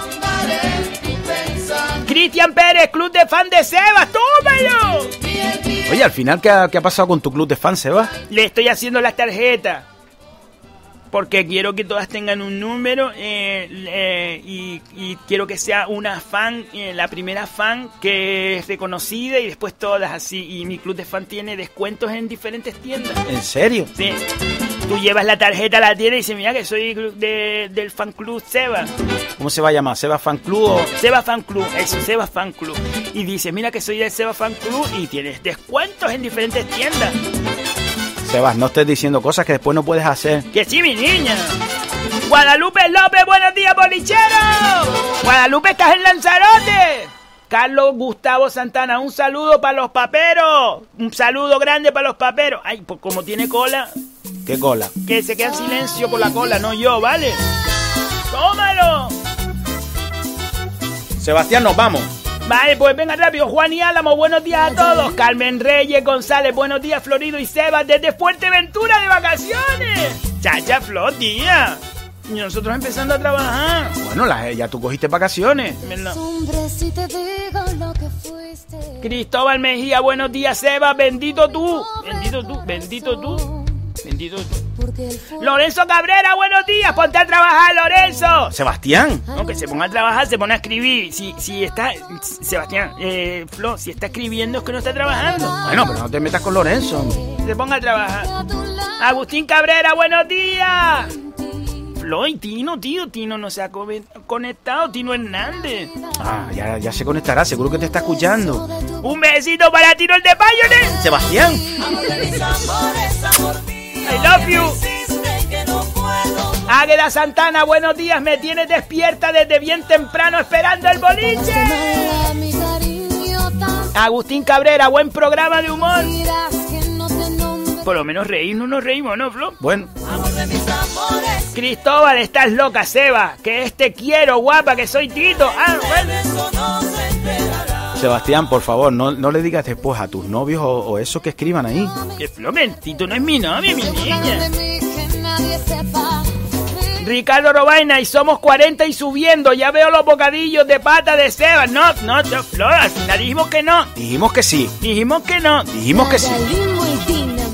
Cristian Pérez, club de fan de Sebas, tómalo. Oye, al final, ¿qué ha, qué ha pasado con tu club de fans, Seba? Le estoy haciendo las tarjetas. Porque quiero que todas tengan un número eh, eh, y, y quiero que sea una fan, eh, la primera fan que es reconocida y después todas así. Y mi club de fan tiene descuentos en diferentes tiendas. ¿En serio? Sí. Tú llevas la tarjeta, la tienes y dices, mira que soy de- del fan club Seba. ¿Cómo se va a llamar? ¿Seba Fan Club o...? Seba Fan Club, eso, Seba Fan Club. Y dices, mira que soy del Seba Fan Club y tienes descuentos en diferentes tiendas. Sebas, no estés diciendo cosas que después no puedes hacer. Que sí, mi niña. Guadalupe López, buenos días, bolichero. Guadalupe, estás en Lanzarote. Carlos Gustavo Santana, un saludo para los paperos. Un saludo grande para los paperos. Ay, pues como tiene cola, ¿Qué cola? que se queda en silencio por la cola, no yo, ¿vale? ¡Tómalo! Sebastián, nos vamos. Vale, pues venga rápido. Juan y Álamo, buenos días a todos. Carmen Reyes González, buenos días, Florido y Sebas, desde Fuerteventura de vacaciones. Chacha, Flor, tía. Y nosotros empezando a trabajar. Bueno, la- ya tú cogiste vacaciones. ¿Verdad? Hombre, si te digo lo que fuiste. Cristóbal Mejía, buenos días, Sebas. Bendito tú. Bendito tú, bendito tú. Bendito. Lorenzo Cabrera, buenos días. Ponte a trabajar, Lorenzo. Sebastián. No, que se ponga a trabajar, se pone a escribir. Si, si está, Sebastián, eh, Flo, si está escribiendo es que no está trabajando. Bueno, pero no te metas con Lorenzo. Se ponga a trabajar. Agustín Cabrera, buenos días. Flo y Tino, tío, Tino no se ha co- conectado, Tino Hernández. Ah, ya, ya se conectará, seguro que te está escuchando. Un besito para Tino el de Pioneer. Sebastián. I love you. Águeda Santana, buenos días, me tienes despierta desde bien temprano esperando el boliche. Agustín Cabrera, buen programa de humor. Por lo menos reírnos nos reímos, ¿no, Flo? Bueno, Cristóbal, estás loca, Seba. Que este quiero, guapa, que soy Tito. Ah, bueno. Sebastián, por favor, no, no le digas después a tus novios o, o eso que escriban ahí. Que Flo, que Tito no es mi novia, mi niña. Ricardo Robaina, y somos 40 y subiendo. Ya veo los bocadillos de pata de Seba. No, no, no, Flor, al final dijimos que no. Dijimos que sí, Dijimos que no. dijimos que sí.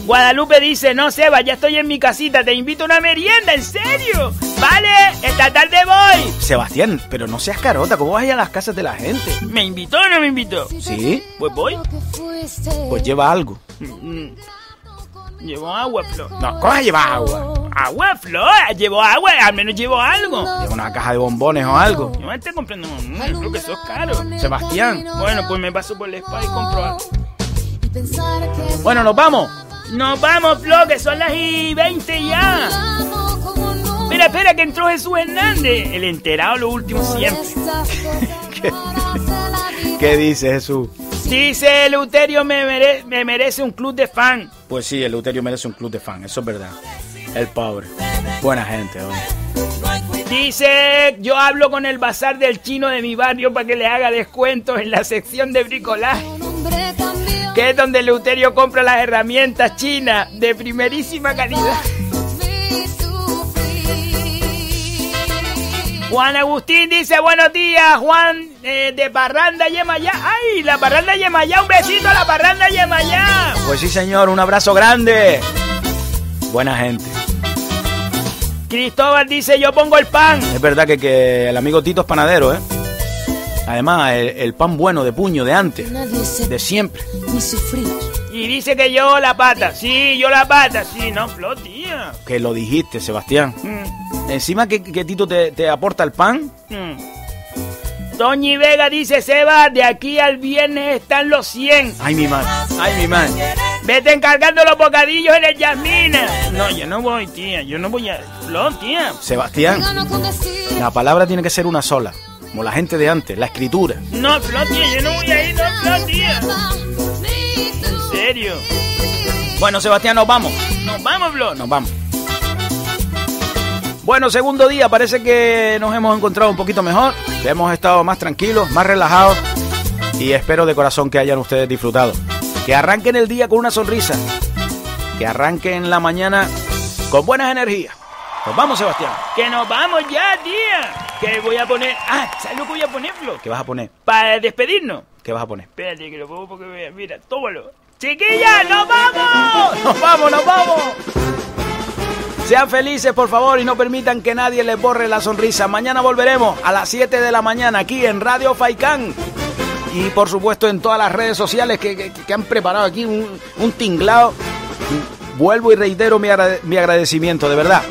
Guadalupe dice, no, Seba, ya estoy en mi casita, te invito a una merienda, ¿en serio? Vale, esta tarde voy. Sebastián, pero no seas carota, ¿cómo vas a ir a las casas de la gente? ¿Me invitó o no me invitó? ¿Sí? Pues voy. Pues lleva algo. Mm, Llevo agua, Flo. No, ¿cómo vas a llevar agua? Agua, Flo. Llevo agua, al menos llevo algo. Lleva una caja de bombones o algo. Yo me estoy comprando mm, creo que eso es caro. Sebastián. Bueno, pues me paso por el spa y compro algo. Bueno, nos vamos. Nos vamos, Flo, que son las y 20 ya. Espera, espera, que entró Jesús Hernández. El enterado, lo último siempre. ¿Qué dice Jesús? Dice Eleuterio me, mere- me merece un club de fan. Pues sí, el Euterio merece un club de fan, eso es verdad. El pobre. Buena gente, hombre. Dice, yo hablo con el bazar del chino de mi barrio para que le haga descuentos en la sección de bricolaje. Que es donde Eleuterio compra las herramientas chinas de primerísima calidad. Juan Agustín dice, buenos días, Juan eh, de Parranda Yemayá. ¡Ay, la Parranda Yemayá! ¡Un besito a la Parranda Yemayá! Pues sí, señor, un abrazo grande. Buena gente. Cristóbal dice, yo pongo el pan. Es verdad que, que el amigo Tito es panadero, ¿eh? Además, el, el pan bueno de puño de antes, de siempre. Y dice que yo la pata. Sí, yo la pata. Sí, no, Flo, tía. Que lo dijiste, Sebastián. Mm, Encima que, que Tito te, te aporta el pan. mm. Toñi Vega dice, Seba, de aquí al viernes están los 100. Ay, mi madre. Ay, mi madre. Vete encargando los bocadillos en el Yasmina. No, yo no voy, tía. Yo no voy a... Flo, tía. Sebastián, la palabra tiene que ser una sola. Como la gente de antes, la escritura. No, Flo, tía, yo no voy a ir, no, Flo, tía. En serio. Bueno, Sebastián, nos vamos. Nos vamos, Flo. Nos vamos. Bueno, segundo día, parece que nos hemos encontrado un poquito mejor, que hemos estado más tranquilos, más relajados y espero de corazón que hayan ustedes disfrutado. Que arranquen el día con una sonrisa, que arranquen la mañana con buenas energías. Nos vamos, Sebastián. Que nos vamos ya, tía. Que voy a poner... Ah, ¿sabes lo que voy a poner, Flo? ¿Qué vas a poner? Para despedirnos. ¿Qué vas a poner? Espérate, que lo pongo porque. Mira, tómalo. ¡Chiquilla, nos vamos! ¡Nos vamos, nos vamos! Sean felices, por favor, y no permitan que nadie les borre la sonrisa. Mañana volveremos a las 7 de la mañana aquí en Radio Faicán. Y por supuesto en todas las redes sociales que, que- que han preparado aquí un, un tinglao. Vuelvo y reitero mi, agrade- mi agradecimiento, de verdad.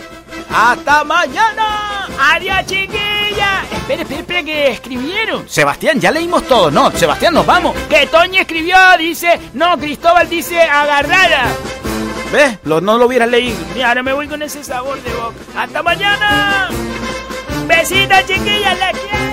¡Hasta mañana! ¡Adiós, chiquilla! Espera, espera, espera, que escribieron. Sebastián, ya leímos todo. No, Sebastián, nos vamos. Que Toño escribió, dice... No, Cristóbal dice agarrada. ¿Ves? Lo- no lo hubieras leído. Y ahora me voy con ese sabor de boca. ¡Hasta mañana! Besitos, chiquillas, la quiero.